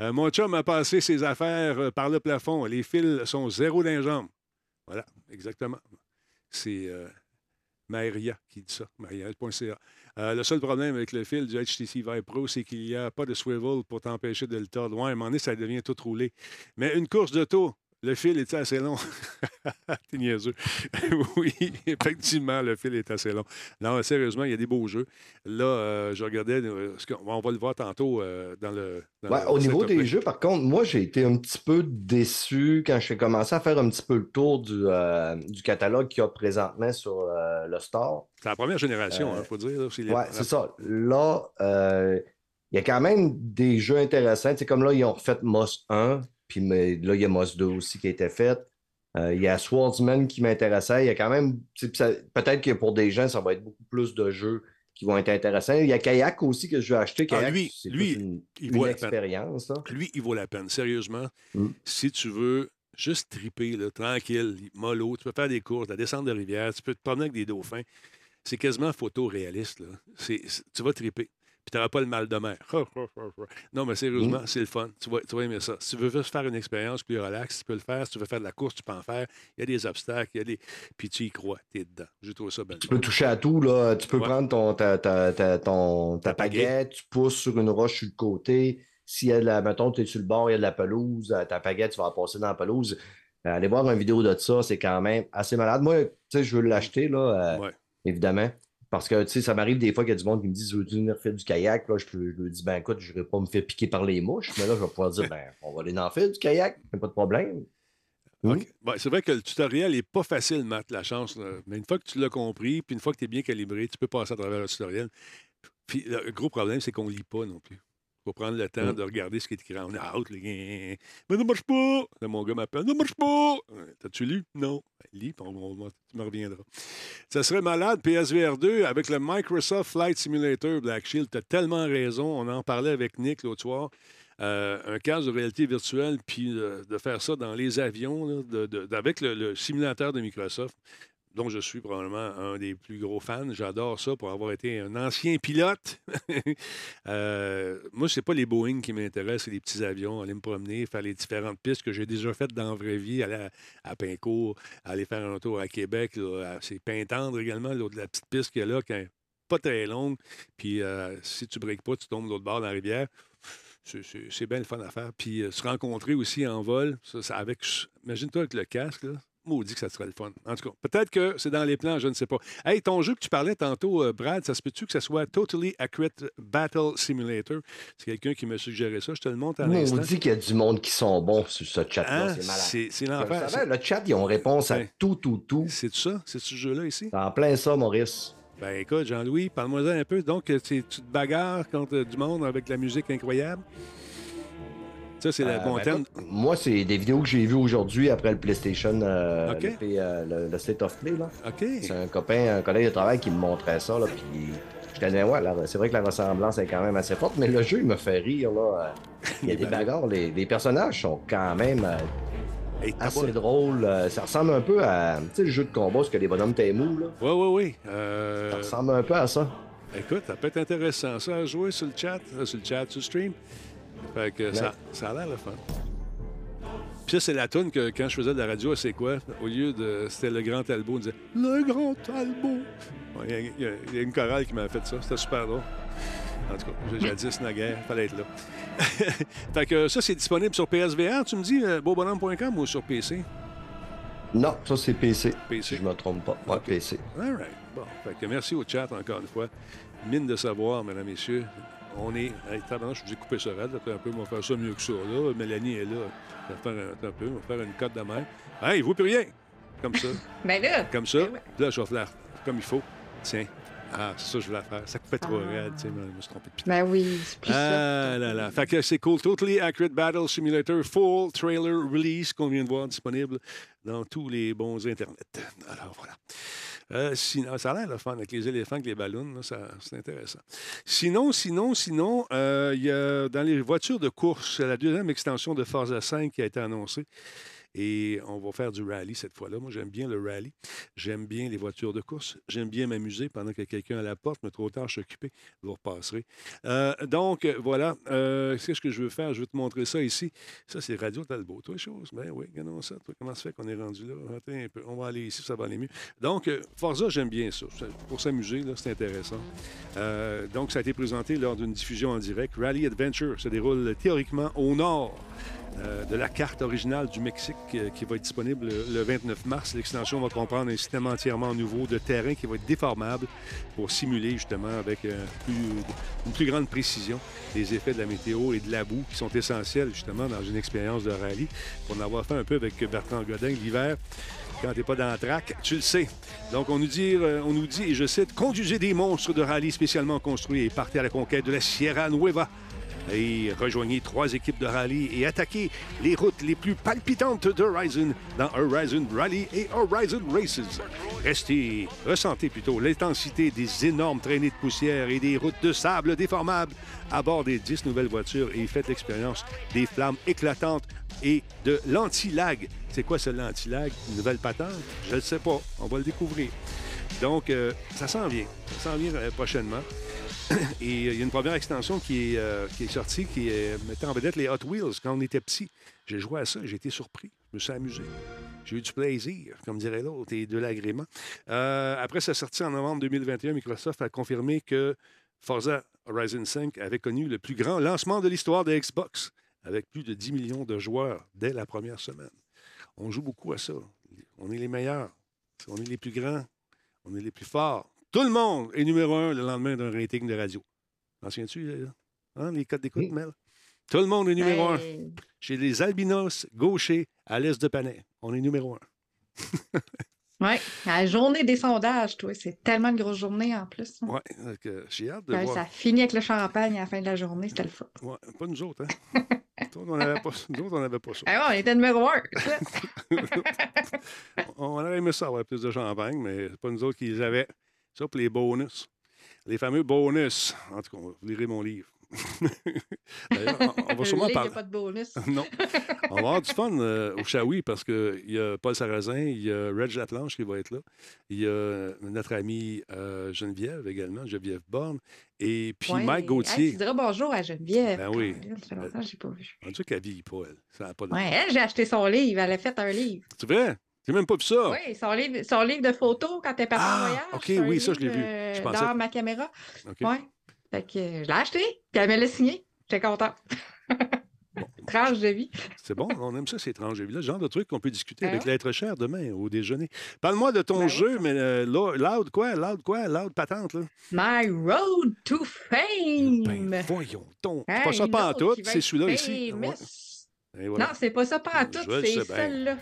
Euh, mon chum a passé ses affaires euh, par le plafond. Les fils sont zéro jambes. Voilà, exactement. C'est euh, Maria qui dit ça, maria.ca. Euh, le seul problème avec le fil du HTC Vive Pro, c'est qu'il n'y a pas de swivel pour t'empêcher de le tordre. Ouais, à un moment donné, ça devient tout roulé. Mais une course de taux, le fil était assez long. T'es niaiseux. oui, effectivement, le fil est assez long. Non, sérieusement, il y a des beaux jeux. Là, euh, je regardais, euh, on va le voir tantôt euh, dans le. dans Ouais, le au niveau des jeux, par contre, moi, j'ai été un petit peu déçu quand j'ai commencé à faire un petit peu le tour du, euh, du catalogue qu'il y a présentement sur le store. C'est la première génération, il Euh, faut dire. là, c'est les- Ouais, c'est ça. Là, il y a quand même des jeux intéressants. C'est comme là, ils ont refait Moss 1, puis mais là, il y a Moss 2 aussi qui a été fait. Euh, il y a Swordsman qui m'intéressait. Il y a quand même, peut-être que pour des gens, ça va être beaucoup plus de jeux qui vont être intéressants. Il y a Kayak aussi que je vais acheter. Ah, lui, lui, une, il une vaut la peine. expérience. là. Lui, il vaut la peine. Sérieusement, Mm. si tu veux juste triper, là, tranquille, mollo, tu peux faire des courses, la descente de rivière, tu peux te promener avec des dauphins. C'est quasiment photoréaliste. Là. Tu vas triper. Puis tu n'auras pas le mal de mer. non, mais sérieusement, c'est le fun. Tu vas, tu vas aimer ça. Si tu veux juste faire une expérience plus relax, tu peux le faire. Si tu veux faire de la course, tu peux en faire. Il y a des obstacles, il y a des. Puis tu y crois, tu es dedans. Je trouve ça bien. Tu peux toucher à tout. Là. Tu peux Ouais. prendre ton, ta, ta, ta, ton, ta pagaie, tu pousses sur une roche sur le côté. S'il y a de la, mettons, tu es sur le bord, il y a de la pelouse, euh, ta pagaie, tu vas la passer dans la pelouse. Euh, Allez voir une vidéo de ça, c'est quand même assez malade. Moi, tu sais, je veux l'acheter, là, euh, Ouais. évidemment. Parce que, tu sais, ça m'arrive des fois qu'il y a du monde qui me dit Veux-tu venir faire du kayak Là, je, je lui dis Ben écoute, je ne vais pas me faire piquer par les mouches, mais là, je vais pouvoir dire Ben, on va aller en faire du kayak, pas de problème. OK. Bon, c'est vrai que le tutoriel n'est pas facile, Matt, la chance. là. Mais une fois que tu l'as compris, puis une fois que tu es bien calibré, tu peux passer à travers le tutoriel. Puis le gros problème, c'est qu'on ne lit pas non plus. Faut prendre le temps Mm. de regarder ce qui est écrit en out. les gars. Mais ça marche pas! Là, mon gars m'appelle. Ça marche pas! T'as-tu lu? Non. Ben, lis, puis on, on- tu me reviendras. Ça serait malade, PSVR 2, avec le Microsoft Flight Simulator Black Shield. Tu as tellement raison. On en parlait avec Nick l'autre soir. Euh, un casque de réalité virtuelle, puis euh, de faire ça dans les avions, là, de- de- avec le, le simulateur de Microsoft, dont je suis probablement un des plus gros fans. J'adore ça pour avoir été un ancien pilote. Euh, moi, c'est pas les Boeing qui m'intéressent, c'est les petits avions, aller me promener, faire les différentes pistes que j'ai déjà faites dans la vraie vie, aller à, à Pincourt, aller faire un tour à Québec. c'est Pintendre également, la petite piste qu'il y a là, qui est pas très longue. Puis euh, si tu breaks pas, tu tombes de l'autre bord dans la rivière. C'est- bien le fun à faire. Puis euh, se rencontrer aussi en vol, ça avec, imagine-toi avec le casque, là. Maudit que ça serait le fun. En tout cas, peut-être que c'est dans les plans, je ne sais pas. Hey, ton jeu que tu parlais tantôt, euh, Brad, ça se peut-tu que ça soit Totally Accurate Battle Simulator? C'est quelqu'un qui m'a suggéré ça. Je te le montre à On l'instant. dit qu'il y a du monde qui sont bons sur ce chat-là. Hein? C'est malade. C'est l'enfer. le chat, ils ont réponse à Ouais. tout, tout, tout. C'est ça? C'est ce jeu-là ici? En plein ça, Maurice. Ben écoute, Jean-Louis, parle-moi un peu. Donc, euh, tu te bagarres contre du monde avec la musique incroyable? Ça, c'est le Euh, bon ben, écoute, moi, c'est des vidéos que j'ai vues aujourd'hui après le PlayStation, euh, OK. le, P- euh, le- le State of Play. Là. C'est un copain, un collègue de travail qui me montrait ça. Là, puis je disais, ouais, là, c'est vrai que la ressemblance est quand même assez forte, mais le jeu, il me fait rire. Là. Il y a des bagarres. Les, les personnages sont quand même euh, Hey, assez drôles. Euh, Ça ressemble un peu à tu sais, le jeu de combat, ce que les bonhommes t'aiment là. Oui, oui, oui. Euh, Ça ressemble un peu à ça. Écoute, ça peut être intéressant, ça, à jouer sur le chat, sur le chat, sur le stream. Fait que ça, ça a l'air le fun. Puis ça, c'est la toune que quand je faisais de la radio, c'est quoi? Au lieu de. C'était le grand Talbot, on disait Le grand Talbot. Ouais, Il y, a- y y une chorale qui m'a fait ça. C'était super drôle. En tout cas, j'ai jadis naguère, fallait être là. fait que ça, c'est disponible sur PSVR, tu me dis, euh, beaubonhomme.com ou sur PC? Non, ça, c'est PC. PC. Je me trompe pas. Ouais, OK. PC. All right. Bon, fait que merci au chat encore une fois. Mine de savoir, mesdames, messieurs. On est. Hey, tabarnak, je vous ai coupé ça raide, un peu, on va faire ça mieux que ça. Là. Mélanie est là. On va faire un, un peu, on va faire une cote de mer. Hey, il vaut plus rien. Comme ça. Ben là, Comme ça. Ben. Là, je vais faire comme il faut. Tiens. Ah, c'est ça que je voulais faire. Ça coupait trop Ah. raide, tu sais, je me suis trompé de putain. ben oui, c'est plus ça. Ah là là. Fait que c'est cool. Totally Accurate Battle Simulator Full Trailer Release qu'on vient de voir disponible dans tous les bons Internet. Alors voilà. Euh, sinon, ça a l'air le fun avec les éléphants, avec les ballons, c'est intéressant. Sinon, sinon, sinon, euh, il y a dans les voitures de course, la deuxième extension de Forza 5 qui a été annoncée. Et on va faire du rallye cette fois-là. Moi, j'aime bien le rallye. J'aime bien les voitures de course. J'aime bien m'amuser pendant que quelqu'un à la porte, mais trop tard, je suis occupé. Vous repasserez. Euh, donc, voilà. Euh, Qu'est-ce que je veux faire? Je vais te montrer ça ici. Ça, c'est Radio Talbot. Toi, chose? Ben oui, regardons ça. Toi, comment ça fait qu'on est rendu là? Attends un peu. On va aller ici, ça va aller mieux. Donc, euh, Forza, j'aime bien ça. Pour s'amuser, c'est intéressant. Donc, ça a été présenté lors d'une diffusion en direct. Rally Adventure se déroule théoriquement au nord euh, de la carte originale du Mexique euh, qui va être disponible le, le 29 mars. L'extension va comprendre un système entièrement nouveau de terrain qui va être déformable pour simuler justement avec euh, une plus grande précision les effets de la météo et de la boue qui sont essentiels justement dans une expérience de rallye. Pour en avoir fait un peu avec Bertrand Godin l'hiver, quand t'es pas dans la traque, tu le sais. Donc, on nous, dit, on nous dit, et je cite, conduisez des monstres de rallye spécialement construits et partez à la conquête de la Sierra Nueva. Et rejoignez trois équipes de rallye et attaquez les routes les plus palpitantes d'Horizon dans Horizon Rally et Horizon Races. Restez, ressentez plutôt l'intensité des énormes traînées de poussière et des routes de sable déformables à bord des 10 nouvelles voitures et faites l'expérience des flammes éclatantes et de l'anti-lag. C'est quoi ce l'anti-lag? Une nouvelle patente? Je ne sais pas. On va le découvrir. Donc, euh, ça s'en vient. Ça s'en vient euh, prochainement. Et euh, il y a une première extension qui est, euh, sortie, qui mettait en vedette les Hot Wheels. Quand on était petit, j'ai joué à ça, j'ai été surpris. Je me suis amusé. J'ai eu du plaisir, comme dirait l'autre, et de l'agrément. Euh, après sa sortie en novembre 2021, Microsoft a confirmé que Forza Horizon 5 avait connu le plus grand lancement de l'histoire de Xbox, avec plus de 10 millions de joueurs dès la première semaine. On joue beaucoup à ça. On est les meilleurs. On est les plus grands. On est les plus forts. Tout le monde est numéro un le lendemain d'un rating de radio. T'en souviens-tu, là? Hein, les codes d'écoute, Oui. Mel? Tout le monde est numéro un. Hey. Chez les albinos gauchers à l'est de Panay. On est numéro un. Ouais, la journée des sondages, toi, c'est tellement une grosse journée en plus. hein. Donc, euh, j'ai hâte de Ouais, voir. ça finit avec le champagne à la fin de la journée, c'était le fun. Ouais, pas nous autres, hein? Nous autres, on n'avait pas, pas ça. Ah ouais, on était numéro un. On aurait aimé ça avoir plus de champagne, mais c'est pas nous autres qui les avaient. Ça pour les bonus. Les fameux bonus. En tout cas, vous lirez mon livre. D'ailleurs, on, on va sûrement parler. pas de bonus. non. On va avoir du fun euh, au Shawi parce qu'il y a Paul Sarrazin, il y a Reg Latlanche qui va être là, il y a notre amie euh, Geneviève également, Geneviève Borne, et puis Ouais. Mike Hey, Gauthier. tu diras bonjour à Geneviève. Ben oui. Ça fait longtemps que je l'ai pas vu. On dit qu'elle vit pas, elle. Ça a pas de... Ouais, elle, j'ai acheté son livre. Elle a fait un livre. C'est vrai? J'ai même pas vu ça. Oui, son livre, son livre de photos quand elle est partie Ah, en voyage. ok, oui, ça, je l'ai vu. euh, Je pensais- Dans ma caméra. OK. Ouais. Fait que euh, je l'ai acheté, puis elle me l'a signé. J'étais contente. Tranche de vie. C'est bon, on aime ça, ces étranges là Le genre de truc qu'on peut discuter Ben avec l'être cher demain au déjeuner. Parle-moi de ton Ben oui, jeu, mais euh, lo- loud quoi? Loud quoi? Loud patente, là? My Road to Fame. Ben, voyons donc. C'est pas ça pas en tout, c'est celui-là ici. Ouais. Voilà. Non, c'est pas ça pas en tout, c'est celle-là.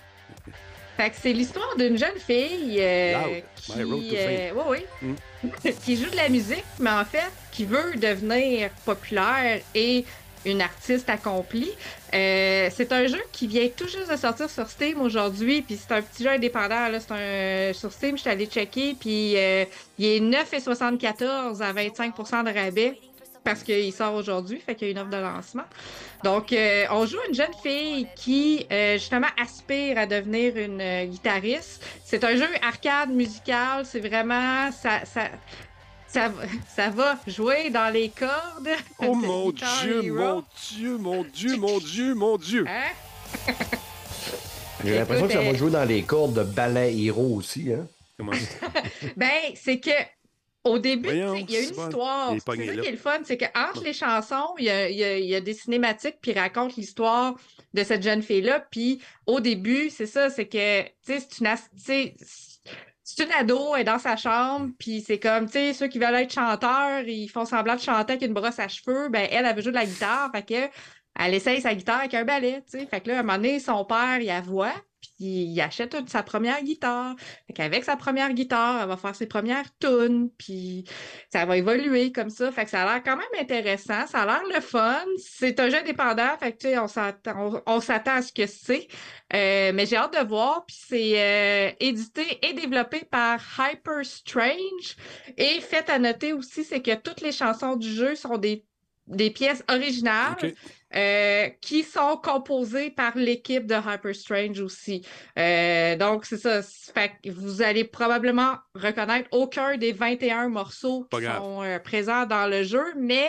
Fait que c'est l'histoire d'une jeune fille euh, qui, euh, oui, Mm. qui joue de la musique, mais en fait, qui veut devenir populaire et une artiste accomplie. Euh, c'est un jeu qui vient tout juste de sortir sur Steam aujourd'hui, puis c'est un petit jeu indépendant. Là, c'est un sur Steam, je suis allée checker, puis euh, il est 9,74 à 25% de rabais parce qu'il sort aujourd'hui, fait qu'il y a une offre de lancement. Donc, euh, on joue une jeune fille qui, euh, justement, aspire à devenir une euh, guitariste. C'est un jeu arcade musical. C'est vraiment... Ça, ça, ça, va- ça va jouer dans les cordes. Oh mon Dieu, Hero. mon Dieu, mon Dieu, mon Dieu, mon Dieu. Hein? J'ai l'impression que ça va jouer dans les cordes de ballet héros aussi. Hein? Comment ça? Ben, c'est que au début, il y a une histoire. C'est ça qui est le fun, c'est qu'entre les chansons, il y a, il y a- il y a des cinématiques puis il raconte l'histoire de cette jeune fille-là. Puis au début, c'est ça, c'est que, tu sais, c'est une, c'est une ado, elle est dans sa chambre, puis c'est comme, tu sais, ceux qui veulent être chanteurs, ils font semblant de chanter avec une brosse à cheveux. Ben, elle, elle veut jouer de la guitare, fait que elle essaye sa guitare avec un balai, tu sais. Fait que là, à un moment donné, son père, il la voit, il achète sa première guitare. Fait qu'avec sa première guitare, elle va faire ses premières tunes, puis ça va évoluer comme ça. Fait que ça a l'air quand même intéressant, ça a l'air le fun. C'est un jeu indépendant, fait que tu sais, on s'attend, on, on s'attend à ce que c'est. Euh, mais j'ai hâte de voir, puis c'est euh, édité et développé par Hyper Strange. Et fait à noter aussi, c'est que toutes les chansons du jeu sont des, des pièces originales. Euh, qui sont composés par l'équipe de Hyper Strange aussi. Euh, donc, c'est ça. C'est- Fait que vous allez probablement reconnaître aucun des 21 morceaux Pas qui grave. sont euh, présents dans le jeu, mais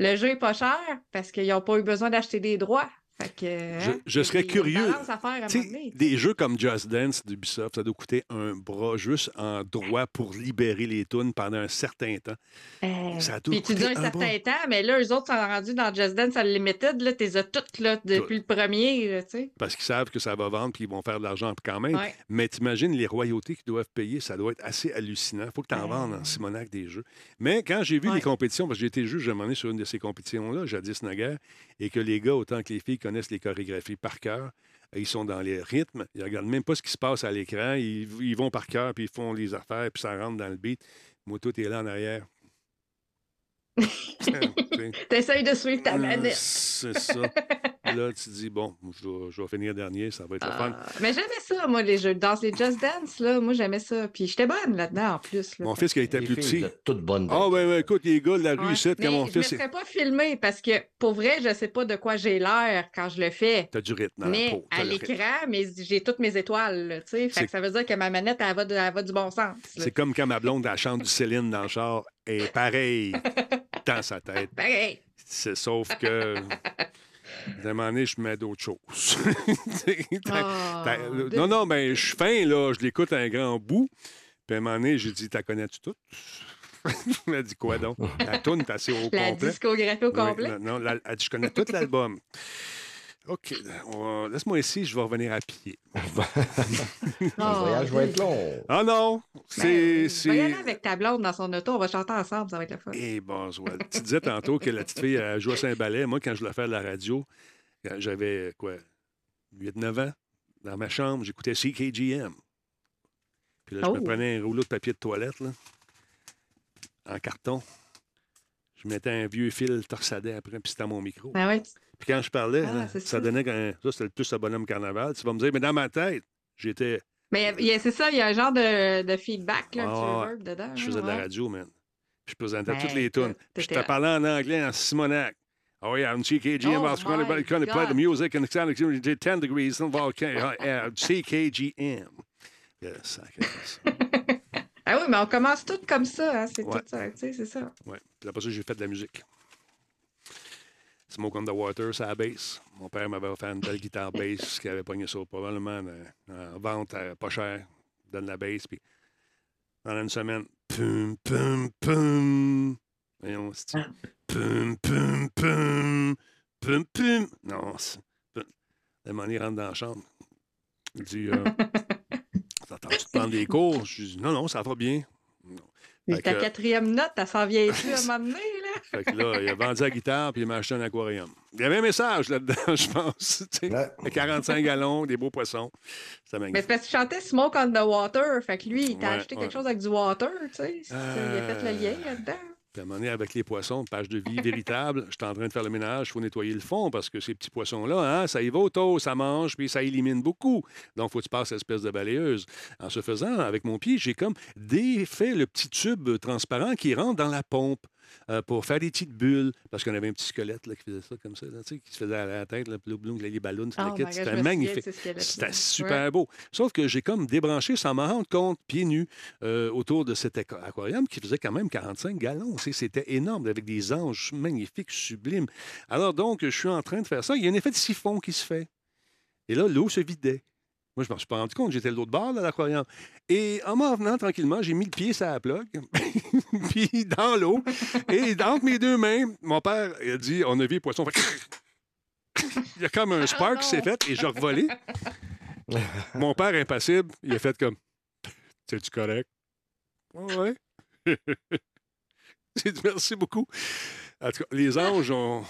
le jeu est pas cher parce qu'ils n'ont pas eu besoin d'acheter des droits. Fait que, Je- hein, je serais curieux. à faire à des jeux comme Just Dance d'Ubisoft, ça doit coûter un bras juste en droit pour libérer les tunes pendant un certain temps. Euh, ça doit Puis tu dis un un certain bras. temps, mais là, eux autres sont rendus dans Just Dance Unlimited. Là, t'es toutes là, depuis le premier. là. Parce qu'ils savent que ça va vendre puis ils vont faire de l'argent quand même. Ouais. Mais t'imagines les royautés qu'ils doivent payer, ça doit être assez hallucinant. Il faut que tu en Euh. vendes en Simonac des jeux. Mais quand j'ai vu Ouais. les compétitions, parce que j'ai été juge moment donné sur une de ces compétitions-là, jadis naguère, et que les gars, autant que les filles, connaissent les chorégraphies par cœur, ils sont dans les rythmes, ils regardent même pas ce qui se passe à l'écran, ils, ils vont par cœur, puis ils font les affaires, puis ça rentre dans le beat. Moi, tout est là en arrière. T'essayes de suivre ta Euh, manette. C'est ça. Là, tu te dis, bon, je vais, je vais finir dernier, ça va être le fun. Ah, mais j'aimais ça, moi, les jeux de danse, les Just Dance, là. Moi, j'aimais ça. Puis j'étais bonne là-dedans, en plus. là. Mon fils, qui était plus petit. toutes bonnes. Ah, ben, ben, écoute, les gars de la rue Ouais. ici, quand mon je fils. est- serais pas filmé parce que, pour vrai, je sais pas de quoi j'ai l'air quand je le fais. T'as du rythme dans la Mais peau. à l'écran, mais j'ai toutes mes étoiles, tu sais. Fait que ça veut dire que ma manette, elle va, de- elle va du bon sens. C'est comme quand ma blonde, elle chante du Céline dans le char, et pareil dans sa tête. Pareil. C'est sauf que. À un moment donné, je mets d'autres choses. T'as- Ah, t'as- de- Non, non, mais je suis fin, là. Je l'écoute un grand bout. Puis à un moment donné, j'ai dit T'as connais-tu tout? Elle a dit Quoi donc? La toune est assez au La complet. discographie au Oui, complet? non, non, la- elle dit, je connais tout l'album. OK. va- Laisse-moi ici, je vais revenir à pied. Le voyage va être long. Ah non! C'est. Ben, va y aller c'est... avec ta blonde dans son auto, on va chanter ensemble, ça va être le fun. Eh, Boswell. Tu disais tantôt que la petite fille elle jouait à Saint-Ballet. Moi, quand je l'ai fait à la radio, quand j'avais quoi, 8-9 ans, dans ma chambre, j'écoutais CKGM. Puis là, je me Oh. prenais un rouleau de papier de toilette, là, en carton. Je mettais un vieux fil torsadé après, puis c'était mon micro. Ah ouais, tu- Puis quand je parlais, Ah, là, c'est ça, ça. donnait qu'un. Ça, c'était le plus le bonhomme carnaval. Tu vas me dire, mais dans ma tête, j'étais. Mais c'est ça, il y a un genre de, de feedback, là, Ah, ouais. reverb dedans. Je hein, faisais de la ouais. radio, man. Puis je présentais toutes Ben, les tunes. Puis je te parlais en anglais, en Simonac. Oh yeah, I'm CKGM. Oh I was going to play the music and sound 10 degrees. Uh, CKGM. Yes, sacré ça. Ah oui, mais on commence tout comme ça, hein, c'est Ouais. tout ça, tu sais, c'est ça. Ouais. Puis après ça, j'ai fait de la musique. Smoke on the Water, c'est la bass. Mon père m'avait offert une belle guitare bass qui avait pogné ça probablement en, en vente à pas cher. Donne la bass, puis pendant une semaine, pum, pum, pum. Voyons, c'est pum, pum, pum, pum, pum. Non, c'est monnaie rentre dans la chambre. Il dit, euh, t'attends-tu de prendre des cours? Je dis, non, non, ça va bien. Fait ta que- quatrième note, elle s'en vient-tu à un moment donné, là? fait que là, il a vendu la guitare puis il m'a acheté un aquarium. Il y avait un message là-dedans, je pense. tu. Ouais. Avec 45 gallons, des beaux poissons. Mais magnifique. c'est parce que tu chantais Smoke on the Water, fait que lui, il t'a Ouais, acheté ouais. quelque chose avec du water, tu sais. c'est- Euh, Il a fait le lien là-dedans. Puis à un avec les poissons, page de vie véritable, j'étais en train de faire le ménage, il faut nettoyer le fond parce que ces petits poissons-là, hein, ça y va taux, ça mange, puis ça élimine beaucoup. Donc, il faut que tu passes l'espèce de balayeuse. En se faisant, avec mon pied, j'ai comme défait le petit tube transparent qui rentre dans la pompe. Euh, pour faire des petites bulles, parce qu'on avait un petit squelette là, qui faisait ça comme ça, là, qui se faisait à la tête, là, blou, blou, les ballons, Oh je me c'était magnifique. C'était super beau. Sauf que j'ai comme débranché sans m'en rendre compte, pieds nus, euh, autour de cet aqua- aquarium qui faisait quand même 45 gallons. C'était énorme, avec des anges magnifiques, sublimes. Alors donc, je suis en train de faire ça. Il y a un effet de siphon qui se fait. Et là, l'eau se vidait. Moi, je m'en suis pas rendu compte. J'étais de l'autre bord de l'aquarium. Et en m'en venant tranquillement, j'ai mis le pied sur la plug, puis dans l'eau. Et entre mes deux mains, mon père a dit on a vu les poissons. Il y a comme un spark qui s'est non. fait et j'ai revolé. Mon père, impassible, il a fait comme C'est-tu correct? Ouais. J'ai dit merci beaucoup. En tout cas, les anges ont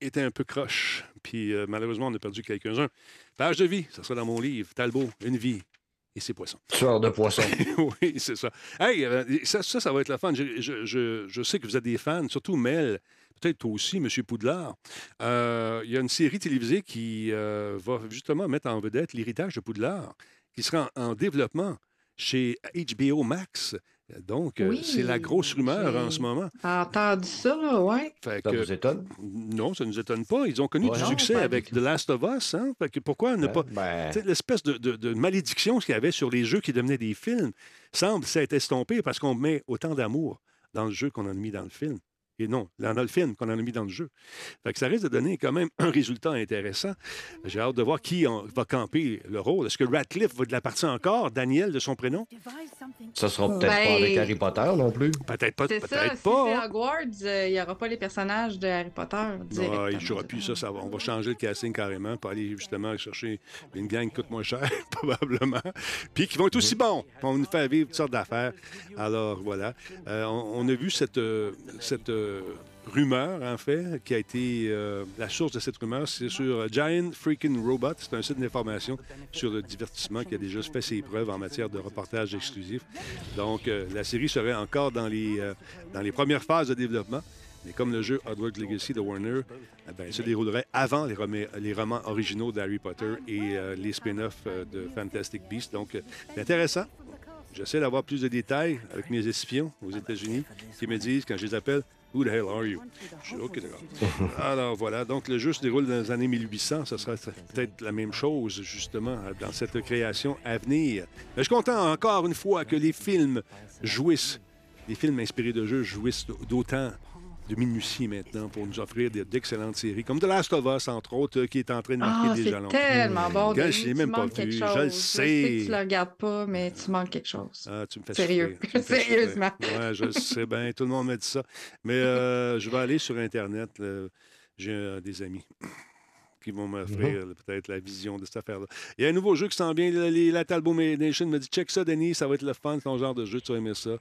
été un peu croches. Puis euh, malheureusement, on a perdu quelques-uns. Page de vie, ça sera dans mon livre. Talbot, une vie et ses poissons. Tueur de poissons. oui, c'est ça. Hey, euh, ça, ça, ça va être la fun. Je, je- je- je sais que vous êtes des fans, surtout Mel, peut-être toi aussi, M. Poudlard. Euh, Il y a une série télévisée qui euh, va justement mettre en vedette l'héritage de Poudlard, qui sera en, en développement chez HBO Max. Donc, euh, Oui, c'est la grosse rumeur en ce moment. T'as entendu ça, ouais. Fait Ça que- vous étonne? non, ça ne nous étonne pas. Ils ont connu Ouais, du non, succès pas du avec. The Last of Us. Hein? Fait que pourquoi ne pas? Ben, tu sais, L'espèce de, de- de malédiction qu'il y avait sur les jeux qui devenaient des films semble s'être estompée parce qu'on met autant d'amour dans le jeu qu'on en a mis dans le film. Et non, film qu'on en a mis dans le jeu. Fait que ça risque de donner quand même un résultat intéressant. J'ai hâte de voir qui en- va camper le rôle. Est-ce que Radcliffe va de la partie encore, Daniel de son prénom? ça sera peut-être Ben- pas avec Harry Potter non plus. Peut-être pas. C'est ça, Peut-être si pas. c'est hein. Hogwarts, euh, il n'y aura pas les personnages de Harry Potter. Ah, il jouera plus ça, ça va. On va changer le casting carrément pour aller justement chercher une gang qui coûte moins cher, probablement, puis qui vont être aussi bons. On nous faire vivre toutes sortes d'affaires. Alors, voilà. Euh, on, on a vu cette, euh, cette euh, rumeur, en fait, qui a été euh, la source de cette rumeur. C'est sur Giant Freaking Robot. C'est un site d'information sur le divertissement qui a déjà fait ses preuves en matière de reportage exclusif. Donc, euh, la série serait encore dans les, euh, dans les premières phases de développement. Mais comme le jeu Hogwarts Legacy de Warner eh ben, se déroulerait avant les, romans- originaux d'Harry Potter et les spin-offs de Fantastic Beasts. Donc, c'est intéressant. J'essaie d'avoir plus de détails avec mes espions aux États-Unis qui me disent, quand je les appelle, Who the hell are you? Je suis OK, d'accord. Alors voilà, donc le jeu se déroule dans les années 1800. Ce sera peut-être la même chose, justement, dans cette création à venir. Mais je suis content encore une fois que les films jouissent, les films inspirés de jeux jouissent d'autant de minutie maintenant pour nous offrir de- d'excellentes séries, comme The Last of Us, entre autres, euh, qui est en train de marquer Ah, des c'est jalons. tellement bon. Gars, Denis, je l'ai même pas vu, chose. je le sais sais. que tu le regardes pas, mais tu manques quelque chose. Ah, tu me fais Sérieux. souffrir, tu me fais souffrir. Sérieusement. Ouais, je le sais bien. Tout le monde me dit ça. Mais euh, je vais aller sur Internet. là. J'ai euh, des amis qui vont m'offrir peut-être la vision de cette affaire-là. Il y a un nouveau jeu qui s'en vient. les- La Talbot Nation me dit check ça, Denis, ça va être le fun, ton genre de jeu, tu vas aimer ça.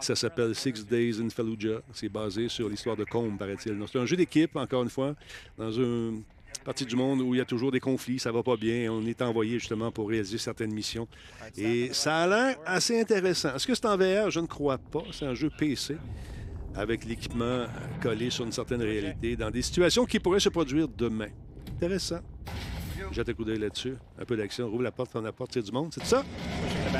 Ça s'appelle Six Days in Fallujah. C'est basé sur l'histoire de Combe, paraît-il. C'est un jeu d'équipe, encore une fois, dans une partie du monde où il y a toujours des conflits, ça va pas bien. On est envoyé justement pour réaliser certaines missions. Et ça a l'air assez intéressant. Est-ce que c'est en VR? Je ne crois pas. C'est un jeu PC avec l'équipement collé sur une certaine réalité dans des situations qui pourraient se produire demain. Intéressant. Jette un coup d'œil là-dessus. Un peu d'action. Rouvre la porte, ferme la porte, tire du monde. C'est ça? Ah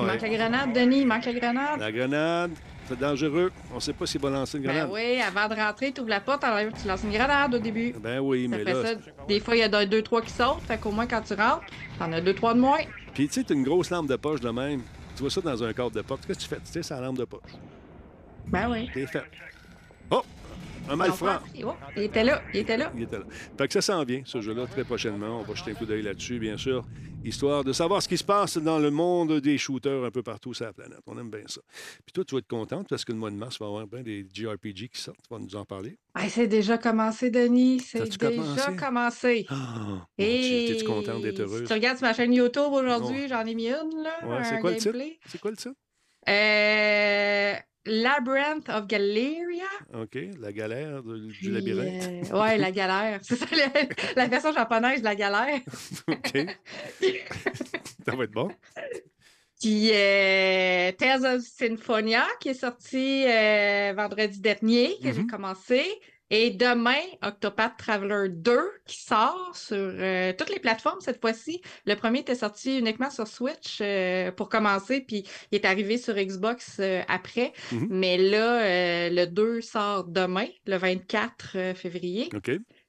Il ouais. manque la grenade, Denis, il manque la grenade. La grenade, c'est dangereux. On ne sait pas s'il va lancer une Ben grenade. oui, avant de rentrer, tu ouvres la porte, alors tu lances une grenade au début. Ben oui, Ça mais fait là. ça. Des fois, il y a deux, trois qui sautent, fait qu'au moins quand tu rentres, t'en as deux, trois de moins. Puis tu sais, t'as une grosse lampe de poche de même. Tu vois ça dans un cadre de porte. Qu'est-ce que tu fais? Tu sais, c'est la lampe de poche. Ben oui. T'es fait. Oh! Un malfrat. Oh, il était là, il était là. Il était là. Fait que ça s'en vient, ce jeu-là, très prochainement. On va jeter un coup d'œil là-dessus, bien sûr, histoire de savoir ce qui se passe dans le monde des shooters un peu partout sur la planète. On aime bien ça. Puis toi, tu vas être contente parce que le mois de mars, il va y avoir bien des JRPG qui sortent. Tu vas nous en parler. Ah, c'est déjà commencé, Denis. C'est déjà commencé? commencé. Oh, Et T'es-tu contente d'être Si heureuse? tu regardes sur ma chaîne YouTube aujourd'hui, j'en ai mis une, là. Ouais, c'est un quoi le titre? C'est quoi le titre? Euh, Labyrinth of Galeria? OK, la galère de- du labyrinthe. euh, ouais, la galère. C'est ça, la, la version japonaise de la galère. OK. ça va être bon. Puis euh, Tales of Symphonia, qui est sorti euh, vendredi dernier, que j'ai Mhm. commencé. Et demain, Octopath Traveler 2, qui sort sur euh, toutes les plateformes cette fois-ci. Le premier était sorti uniquement sur Switch euh, pour commencer, puis il est arrivé sur Xbox euh, après. Mhm. Mais là, euh, le 2 sort demain, le 24 euh, février.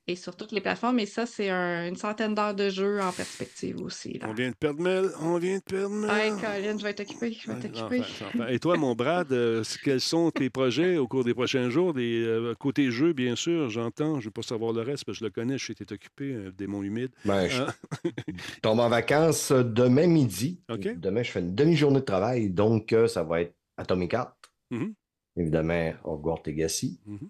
Et sur toutes les plateformes. Et ça, c'est un- une centaine d'heures de jeu en perspective aussi. Là. On vient de perdre Mel. On vient de perdre Mel. Hey, Colin, je vais t'occuper, je vais t'occuper. Et toi, mon Brad, euh, quels sont tes projets au cours des prochains jours? Des, euh, côté jeu, bien sûr, j'entends. Je ne veux pas savoir le reste parce que je le connais. Je sais que tu es occupé, euh, démon humide. Ben, je Hein? tombe en vacances euh, demain midi. Demain, je fais une demi-journée de travail, donc euh, ça va être Atomic Heart. Mhm. Évidemment, Hogwarts Legacy. Mhm.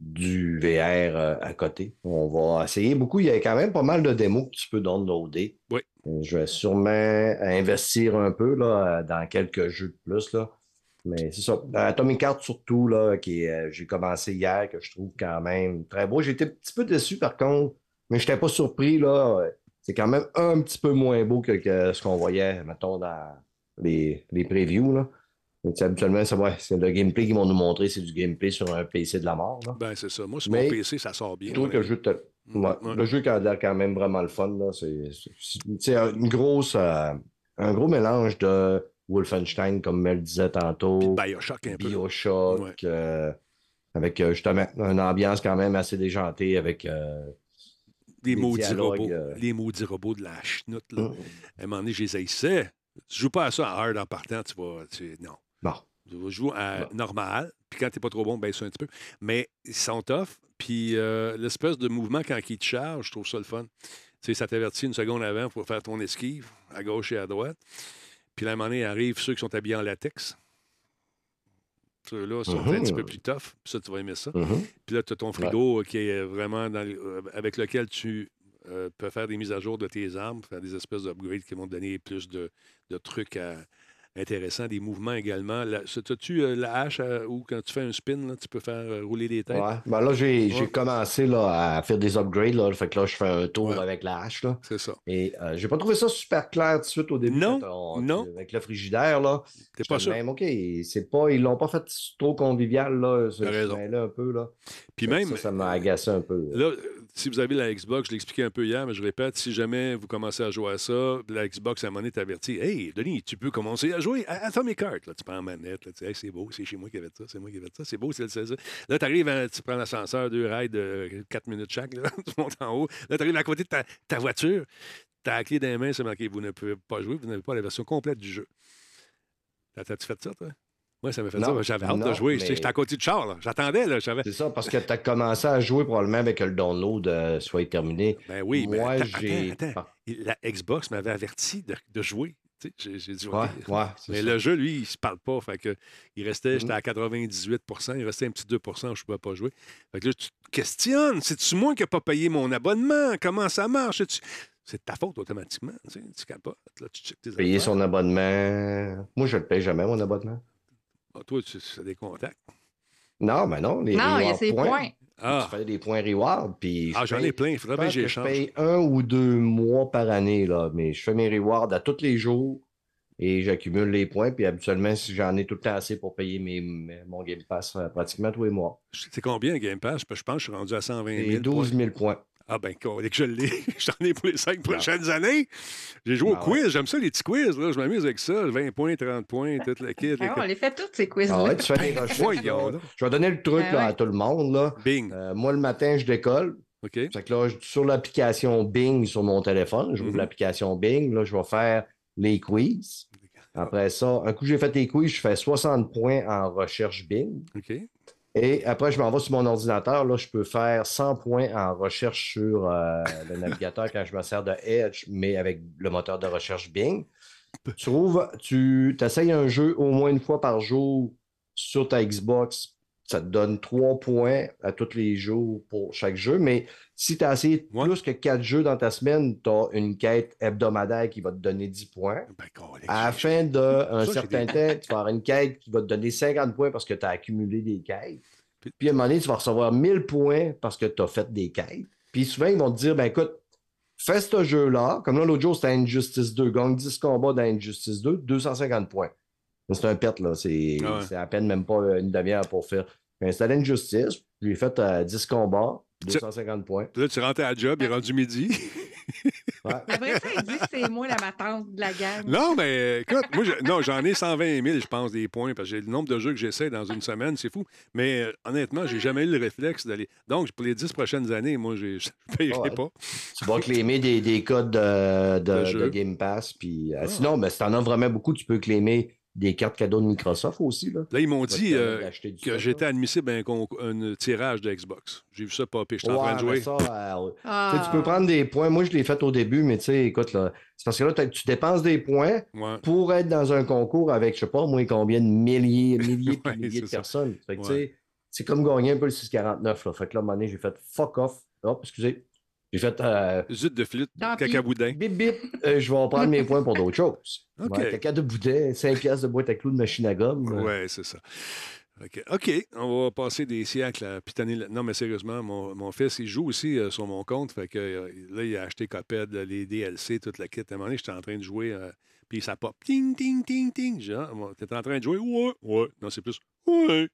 Du VR euh, à côté. On va essayer beaucoup. Il y a quand même pas mal de démos que tu peux downloader. Oui. Euh, Je vais sûrement investir un peu là, dans quelques jeux de plus. Là. Mais c'est ça. Atomic Heart surtout, là, qui euh, j'ai commencé hier, que je trouve quand même très beau. Été un petit peu déçu par contre, mais je n'étais pas surpris. Là. C'est quand même un petit peu moins beau que, que ce qu'on voyait, mettons, dans les, les previews. Là. Habituellement, c'est ouais, c'est le gameplay qu'ils vont nous montrer, c'est du gameplay sur un PC de la mort. Là. Ben, c'est ça. Moi, sur Mais- mon PC, ça sort bien. Je trouve que le jeu, te- ouais, le jeu qui a l'air quand même vraiment le fun. là, C'est une grosse, euh, un gros mélange de Wolfenstein, comme Mel disait tantôt, Puis Bioshock un peu. Bioshock, Ouais. euh, avec euh, justement une ambiance quand même assez déjantée avec. euh, Des des maudits robots. Les maudits robots de la chenoute. Là. Mm. À un moment donné, je les haïssais. Tu joues pas à ça à hard en partant, tu vas. tu- non. Bon. À Bon. normal, puis quand t'es pas trop bon, baisse ça un petit peu. Mais ils sont tough, puis euh, l'espèce de mouvement quand ils te chargent, je trouve ça le fun. Tu sais, ça t'avertit une seconde avant pour faire ton esquive, à gauche et à droite. Puis un moment donné, arrivent ceux qui sont habillés en latex. Ceux-là sont un Mhm. petit peu plus tough, puis ça, tu vas aimer ça. mhm. Puis là, tu as ton frigo euh, qui est vraiment dans le- euh, avec lequel tu euh, peux faire des mises à jour de tes armes, faire des espèces d'upgrades qui vont te donner plus de, de trucs à- intéressants, des mouvements également. As-tu euh, la hache euh, où quand tu fais un spin, là, tu peux faire euh, rouler des têtes? Ouais. Ben là, j'ai Ouais. commencé là, à faire des upgrades. Là, fait que là, je fais un tour Ouais. avec la hache. Là. C'est ça. Et euh, j'ai pas trouvé ça super clair tout de suite au début. Non, on- non. Avec le frigidaire, là. T'es pas sûr. Même, OK, c'est pas, ils l'ont pas fait trop convivial, là, ce chemin-là, un peu, là. Puis Ça, même, Ça, m'a agacé un peu. Là, si vous avez la Xbox, je l'ai expliqué un peu hier, mais je répète, si jamais vous commencez à jouer à ça, la Xbox à un moment donné t'avertit Hey, Denis, tu peux commencer à jouer à Atomic Heart. Là, tu prends la manette, là, tu dis Hey, c'est beau, c'est chez moi qui avait ça, c'est moi qui avait ça, c'est beau, c'est le ça. Là, tu arrives, tu prends l'ascenseur, deux rides de 4 minutes chaque, là, tu montes en haut. Là, tu arrives à côté de ta, voiture, tu as la clé dans les mains, c'est marqué Vous ne pouvez pas jouer, vous n'avez pas la version complète du jeu. T'as- T'as-tu fait ça, toi? Moi, ça m'a fait Non, ça. J'avais hâte de jouer. mais- J'étais j'étais à côté du char, là. J'attendais. C'est ça, parce que tu as commencé à jouer probablement avec le download euh, soit terminé. Ben oui, mais Moi, attends, j'ai. La Xbox m'avait averti de, de jouer. J'ai dit, Ouais, ouais, Mais ça. le jeu, lui, il se parle pas. Fait que il restait, j'étais Mhm. à 98% il restait un petit 2% je pouvais pas jouer. Fait que là, tu te questionnes. C'est-tu moi qui n'ai pas payé mon abonnement? Comment ça marche? C'est de ta faute automatiquement. Tu, sais, tu capotes. Là, tu checkes tes Payer son abonnement. Moi, je ne le paye jamais, mon abonnement. Ah, toi, tu as des contacts. Non, mais non. Les Non, il y a ses points. Ah, Tu fais des points reward, puis. ah je j'en ai plein. Il faudrait bien que Je paye un ou deux mois par année, là, mais je fais mes rewards à tous les jours et j'accumule les points. Puis habituellement, si j'en ai tout le temps assez pour payer mes, mes- mon Game Pass euh, pratiquement tous les mois. C'est combien le Game Pass? Je pense que je suis rendu à 120 000. C'est 12 points. 000 points. Ah ben, dès que je l'ai, j'en ai pour les cinq prochaines années. J'ai joué au ouais. quiz, j'aime ça les petits quiz, là. je m'amuse avec ça, 20 points, 30 points, toute la kit. Ah, on les fait toutes, ces quiz-là. Ah ouais, tu fais des recherches. voyons là. donc. Je vais donner le truc là, ouais. à tout le monde. Là. Bing. Euh, moi, le matin, je décolle. OK. Fait que là, je- sur l'application Bing sur mon téléphone, j'ouvre Mhm. l'application Bing. Là, je vais faire les quiz. Après ça, un coup que j'ai fait les quiz, je fais 60 points en recherche Bing. OK. Et après, je m'en vais sur mon ordinateur. Là, je peux faire 100 points en recherche sur euh, le navigateur quand je me sers de Edge, mais avec le moteur de recherche Bing. Tu trouves, tu essayes un jeu au moins une fois par jour sur ta Xbox. Ça te donne 3 points à tous les jours pour chaque jeu. Mais si tu as essayé Ouais. plus que 4 jeux dans ta semaine, tu as une quête hebdomadaire qui va te donner 10 points. Ben, À la j'ai- fin d'un certain des- temps, tu vas avoir une quête qui va te donner 50 points parce que tu as accumulé des quêtes. Puis- Puis à un moment donné, tu vas recevoir 1000 points parce que tu as fait des quêtes. Puis souvent, ils vont te dire, ben écoute, fais ce jeu-là. Comme là, l'autre jour, c'était Injustice 2. Gagne 10 combats dans Injustice 2, 250 points. C'est un pet, là. C'est Ah ouais. à peine même pas une demi-heure pour faire. J'ai installé Injustice, j'ai fait euh, 10 combats, 250 points. Puis Là, tu rentres à la job, il est rendu midi. Ouais. Après ça, il dit que c'est moi la matante de la gang. non, mais écoute, moi, je- non, j'en ai 120 000, je pense, des points, parce que j'ai le nombre de jeux que j'essaie dans une semaine, c'est fou. Mais euh, honnêtement, j'ai jamais eu le réflexe d'aller. Donc, pour les 10 prochaines années, moi, je ne payerai Ouais. pas. tu vas claimer des, des codes de, de- De de jeu. Game Pass. Puis, euh, Ah. Sinon, ben, si tu en as vraiment beaucoup, tu peux claimer des cartes cadeaux de Microsoft aussi. Là. Là, ils m'ont dit euh, que j'étais admissible à un, un tirage de Xbox. J'ai vu ça popper. J'étais en train de jouer. ça, euh, tu Ah. tu peux prendre des points. Moi, je l'ai fait au début, mais tu sais, écoute, là, c'est parce que là, tu dépenses des points Ouais. pour être dans un concours avec, je sais pas, moi, combien de milliers, milliers Ouais, milliers de ça. personnes. Fait que, c'est comme gagner un peu le 649. Là. Fait que là, à un moment donné, j'ai fait fuck off. Hop, excusez. J'ai fait euh, Zut de flûte, Tant pis. cacaboudin. bip bip, euh, je vais prendre mes points pour d'autres choses. OK. Ouais, caca de boudin, 5 piastres de boîte à clous de machine à gomme. euh, Oui, c'est ça. OK. OK, on va passer des siècles à pitonner. là- Non, mais sérieusement, mon, mon fils, il joue aussi euh, sur mon compte. Fait que euh, là, il a acheté Coped, les DLC, toute la kit. À un moment donné, j'étais en train de jouer, euh, puis ça pop. Ting, ting, ting, ting. Genre, bon, t'es en train de jouer? Ouais, ouais. Non, c'est plus, ouais.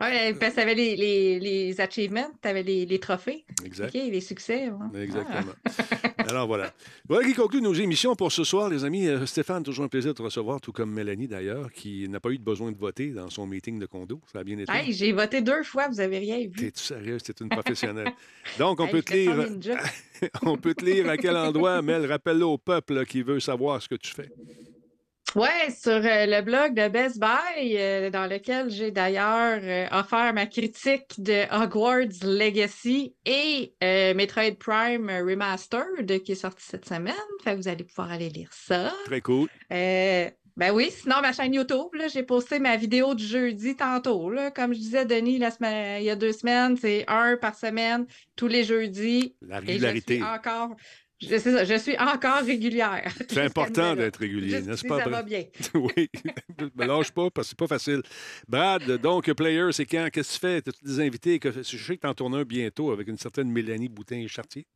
Ouais, parce que t'avais les, les, les achievements, t'avais les, les trophées. exact. Les succès. ouais. Exactement. Alors voilà. Voilà qui conclut nos émissions pour ce soir, les amis. Euh, Stéphane, toujours un plaisir de te recevoir, tout comme Mélanie d'ailleurs, qui n'a pas eu de besoin de voter dans son meeting de condo. Ça a bien été. Ah. Hey, j'ai voté deux fois, vous n'avez rien vu. T'es-tu sérieux? C'est une professionnelle. Donc, on Hey, peut te lire. on peut te lire à quel endroit, Mel? Rappelle-le au peuple qui veut savoir ce que tu fais. Ouais, sur euh, le blog de Best Buy, euh, dans lequel j'ai d'ailleurs euh, offert ma critique de Hogwarts Legacy et Metroid Prime Remastered qui est sorti cette semaine. Fait que vous allez pouvoir aller lire ça. Très cool. Ben oui, sinon ma chaîne YouTube, j'ai posté ma vidéo du jeudi tantôt. Là. Comme je disais, Denis, la semaine, il y a deux semaines, c'est un par semaine, tous les jeudis. La Et je régularité. suis encore, je, c'est ça, je suis encore régulière. C'est important d'être régulier, n'est-ce pas? ça va bien. oui. Me lâche pas parce que c'est pas facile. Brad, donc, Player, c'est quand? Qu'est-ce que tu fais? As-tu des invités? Je sais que tu en tournes un bientôt avec une certaine Mélanie Boutin-Chartier.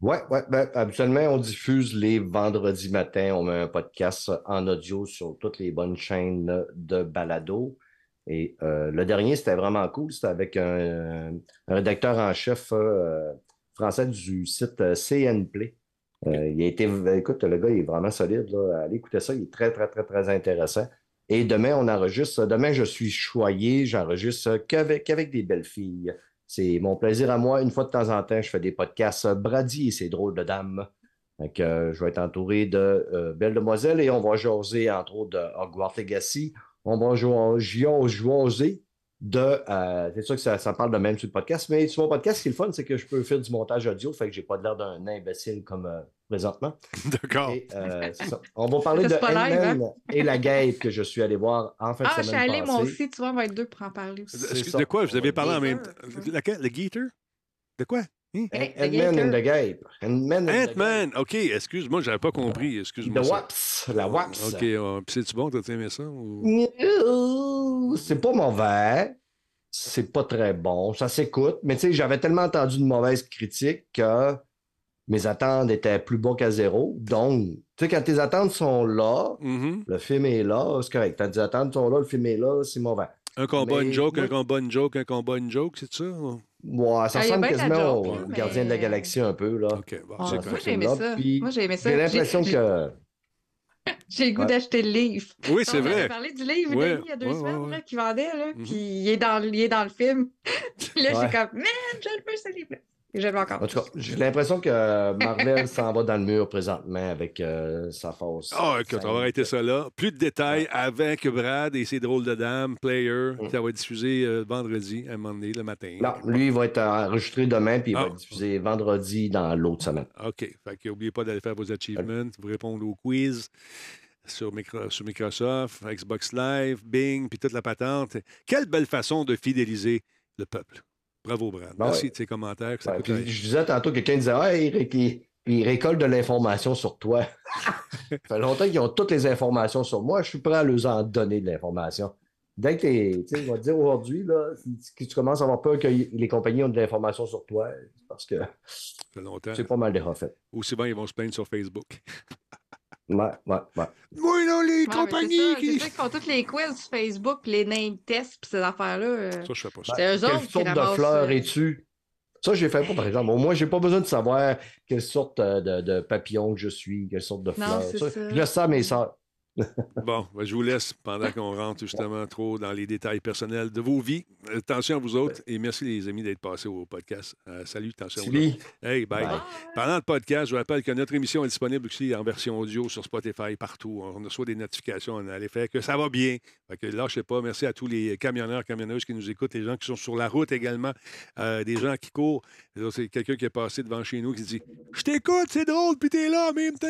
Ouais, ouais, ben, habituellement, on diffuse les vendredis matins. On met un podcast en audio sur toutes les bonnes chaînes de balado. Et euh, le dernier, c'était vraiment cool. C'était avec un, un rédacteur en chef euh, français du site euh, CN Play. Euh, il a été, écoute, le gars, il est vraiment solide. Là. Allez écouter ça. Il est très, très, très, très intéressant. Et demain, on enregistre. Demain, je suis choyé. J'enregistre qu'avec, qu'avec des belles filles. C'est mon plaisir à moi. Une fois de temps en temps, je fais des podcasts euh, Brady et ses drôles de dames. Euh, je vais être entouré de euh, belles demoiselles et on va jaser, entre autres, de Hogwarts Legacy. On va jaser de. euh, c'est sûr que ça, ça parle de même sur le podcast, mais sur mon podcast, ce qui est le fun, c'est que je peux faire du montage audio, fait que j'ai pas l'air d'un imbécile comme, euh, présentement. D'accord. Et, euh, c'est ça. On va parler de live, hein? Et la Gape que je suis allé voir en fin Ah, de je suis semaine allée, moi aussi, tu vois, on va être deux pour en parler aussi. De quoi? Vous avez parlé en même temps? Gator. Laquelle? Le Gator? De quoi? Hein? Ant-Man and the Gape. Ant-Man and the Ant-Man! OK, excuse-moi, j'avais pas compris. Excuse-moi. The. Waps. La Waps. OK, c'est-tu bon? T'as aimé ça? ou- C'est pas mauvais. C'est pas très bon. Ça s'écoute. Mais tu sais, j'avais tellement entendu de mauvaises critiques que mes attentes étaient plus bas qu'à zéro. Donc, tu sais, quand tes attentes sont là, Mhm. le film est là, c'est correct. Quand tes attentes sont là, le film est là, c'est mauvais. Un combat, une joke, un combat, une joke, un combat, une joke, c'est ça? Ouais, ça Ah, ressemble quasiment au mais- Gardien de la Galaxie un peu, là. OK, bon, Ah, moi, j'ai aimé ça. j'ai aimé ça. J'ai l'impression que. J'ai le goût Ouais. d'acheter le livre. Oui, c'est On vrai. parlé du livre Ouais, il y a deux ouais, semaines ouais, ouais. là, qu'il vendait, là, Mhm. puis il est, dans, il est dans le film. Puis là, Ouais. j'ai comme, man, je le veux, ce livre-là. Encore. En tout cas, j'ai l'impression que Marvel s'en va dans le mur présentement avec euh, sa force. Ah, écoute, on va arrêter ça là. Plus de détails avec Brad et ses drôles de dames, Player. Mm. Ça va être diffusé euh, vendredi, à un moment donné, le matin. Non, lui, il va être enregistré demain, puis il Ah. va être diffusé vendredi dans l'autre semaine. OK. Fait que n'oubliez pas d'aller faire vos achievements, vous répondre aux quiz sur, Micro- sur Microsoft, Xbox Live, Bing, puis toute la patente. Quelle belle façon de fidéliser le peuple. Bravo, Brad. Ben Merci ouais. de ces commentaires. que ça puis je disais tantôt, quelqu'un disait Ah, ré- il- il récolte de l'information sur toi. ça fait longtemps qu'ils ont toutes les informations sur moi. Je suis prêt à leur en donner de l'information. Dès que t'es- tu sais, on va te dire aujourd'hui, là, si tu commences à avoir peur que les compagnies ont de l'information sur toi, parce que c'est pas mal déjà fait. Ou souvent, ils vont se plaindre sur Facebook. Ouais, ouais, ouais. Oui, non, les Ouais, compagnies ça, qui. C'est font tous les quiz sur Facebook, les name tests, puis ces affaires-là. euh, Ça, je fais pas ça. C'est eux Quelle autres qui sorte de ramassent, fleurs euh, es-tu? Ça, je l'ai fait pas, par exemple. Au moins, j'ai pas besoin de savoir quelle sorte euh, de, de papillon que je suis, quelle sorte de Non, c'est Ça, ça. Je laisse ça à mes sœurs. Bon, ben, je vous laisse pendant qu'on rentre justement trop dans les détails personnels de vos vies. Euh, Attention à vous autres et merci les amis d'être passés au podcast. Euh, salut, attention à vous autres. Sylvie, Hey, bye. Bye. Parlant de podcast, je vous rappelle que notre émission est disponible aussi en version audio sur Spotify, partout. On reçoit des notifications à l'effet que ça va bien. Fait que lâchez pas. Merci à tous les camionneurs, camionneuses qui nous écoutent, les gens qui sont sur la route également, euh, des gens qui courent. Là, C'est quelqu'un qui est passé devant chez nous qui dit Je t'écoute, c'est drôle, puis t'es là en même temps.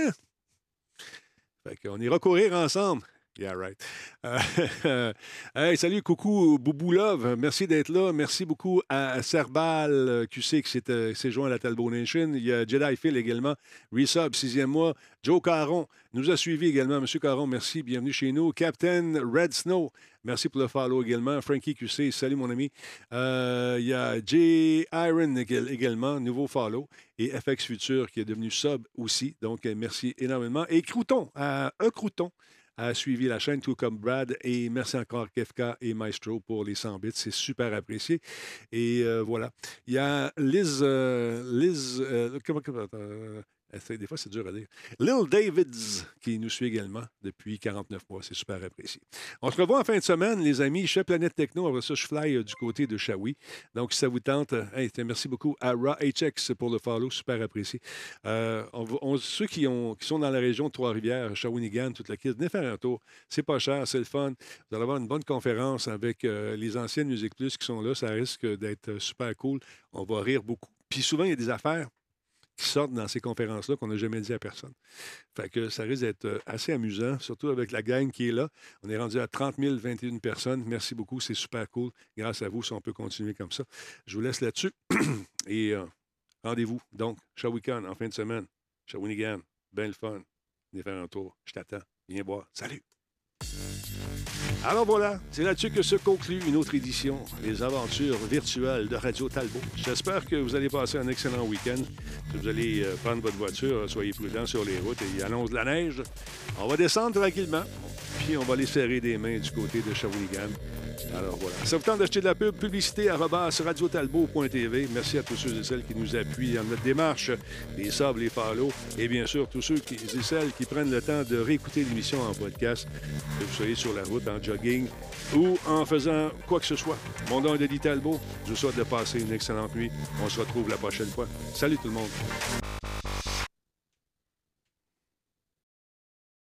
Fait qu'on ira courir ensemble. Yeah, right. Euh, hey, salut, coucou, Boubou Love. Merci d'être là. Merci beaucoup à Serbal QC qui s'est, joint à la Talbot Nation. Il y a Jedi Phil également. Resub, sixième mois. Joe Caron nous a suivis également. Monsieur Caron, merci. Bienvenue chez nous. Captain Red Snow, merci pour le follow également. Frankie QC, salut mon ami. Euh, il y a J. Iron ég- également, nouveau follow. Et FX Future qui est devenu sub aussi. Donc, euh, merci énormément. Et Crouton, euh, un Crouton a suivi la chaîne, tout comme Brad. Et merci encore Kefka et Maestro pour les 100 bits. C'est super apprécié. Et euh, voilà. Il y a Liz. euh, Liz. euh, comment, comment- euh, des fois, c'est dur à dire. Lil Davids, qui nous suit également depuis 49 mois. C'est super apprécié. On se revoit en fin de semaine, les amis, chez Planète Techno. Après ça, je fly euh, du côté de Shawi. Donc, si ça vous tente, euh, hey, merci beaucoup à Raw HX pour le follow. Super apprécié. Euh, on ceux qui, ont, qui sont dans la région de Trois-Rivières, Shawinigan, toute la kit, venez faire un tour. C'est pas cher, c'est le fun. Vous allez avoir une bonne conférence avec les anciennes Musique Plus qui sont là. Ça risque d'être super cool. On va rire beaucoup. Puis souvent, il y a des affaires qui sortent dans ces conférences-là qu'on n'a jamais dit à personne. Fait que ça risque d'être euh, assez amusant, surtout avec la gang qui est là. On est rendu à 30 021 personnes. Merci beaucoup, c'est super cool. Grâce à vous, on peut continuer comme ça. Je vous laisse là-dessus. Et euh, rendez-vous, donc, Shawinigan en fin de semaine. Shawinigan, ben le fun. Venez faire un tour. Je t'attends. Viens boire. Salut! Alors voilà, c'est là-dessus que se conclut une autre édition des aventures virtuelles de Radio Talbot. J'espère que vous allez passer un excellent week-end. Si vous allez euh, prendre votre voiture, soyez prudents sur les routes et il annonce de la neige. On va descendre tranquillement, puis on va les serrer des mains du côté de Shawinigan. Alors voilà. Ça vous tente d'acheter de la pub, publicité à radiotalbot.tv. Merci à tous ceux et celles qui nous appuient dans notre démarche, les sables, les palos, et bien sûr tous ceux et celles qui prennent le temps de réécouter l'émission en podcast, que vous soyez sur la route, en jogging ou en faisant quoi que ce soit. Mon nom est Denis Talbot. Je vous souhaite de passer une excellente nuit. On se retrouve la prochaine fois. Salut tout le monde.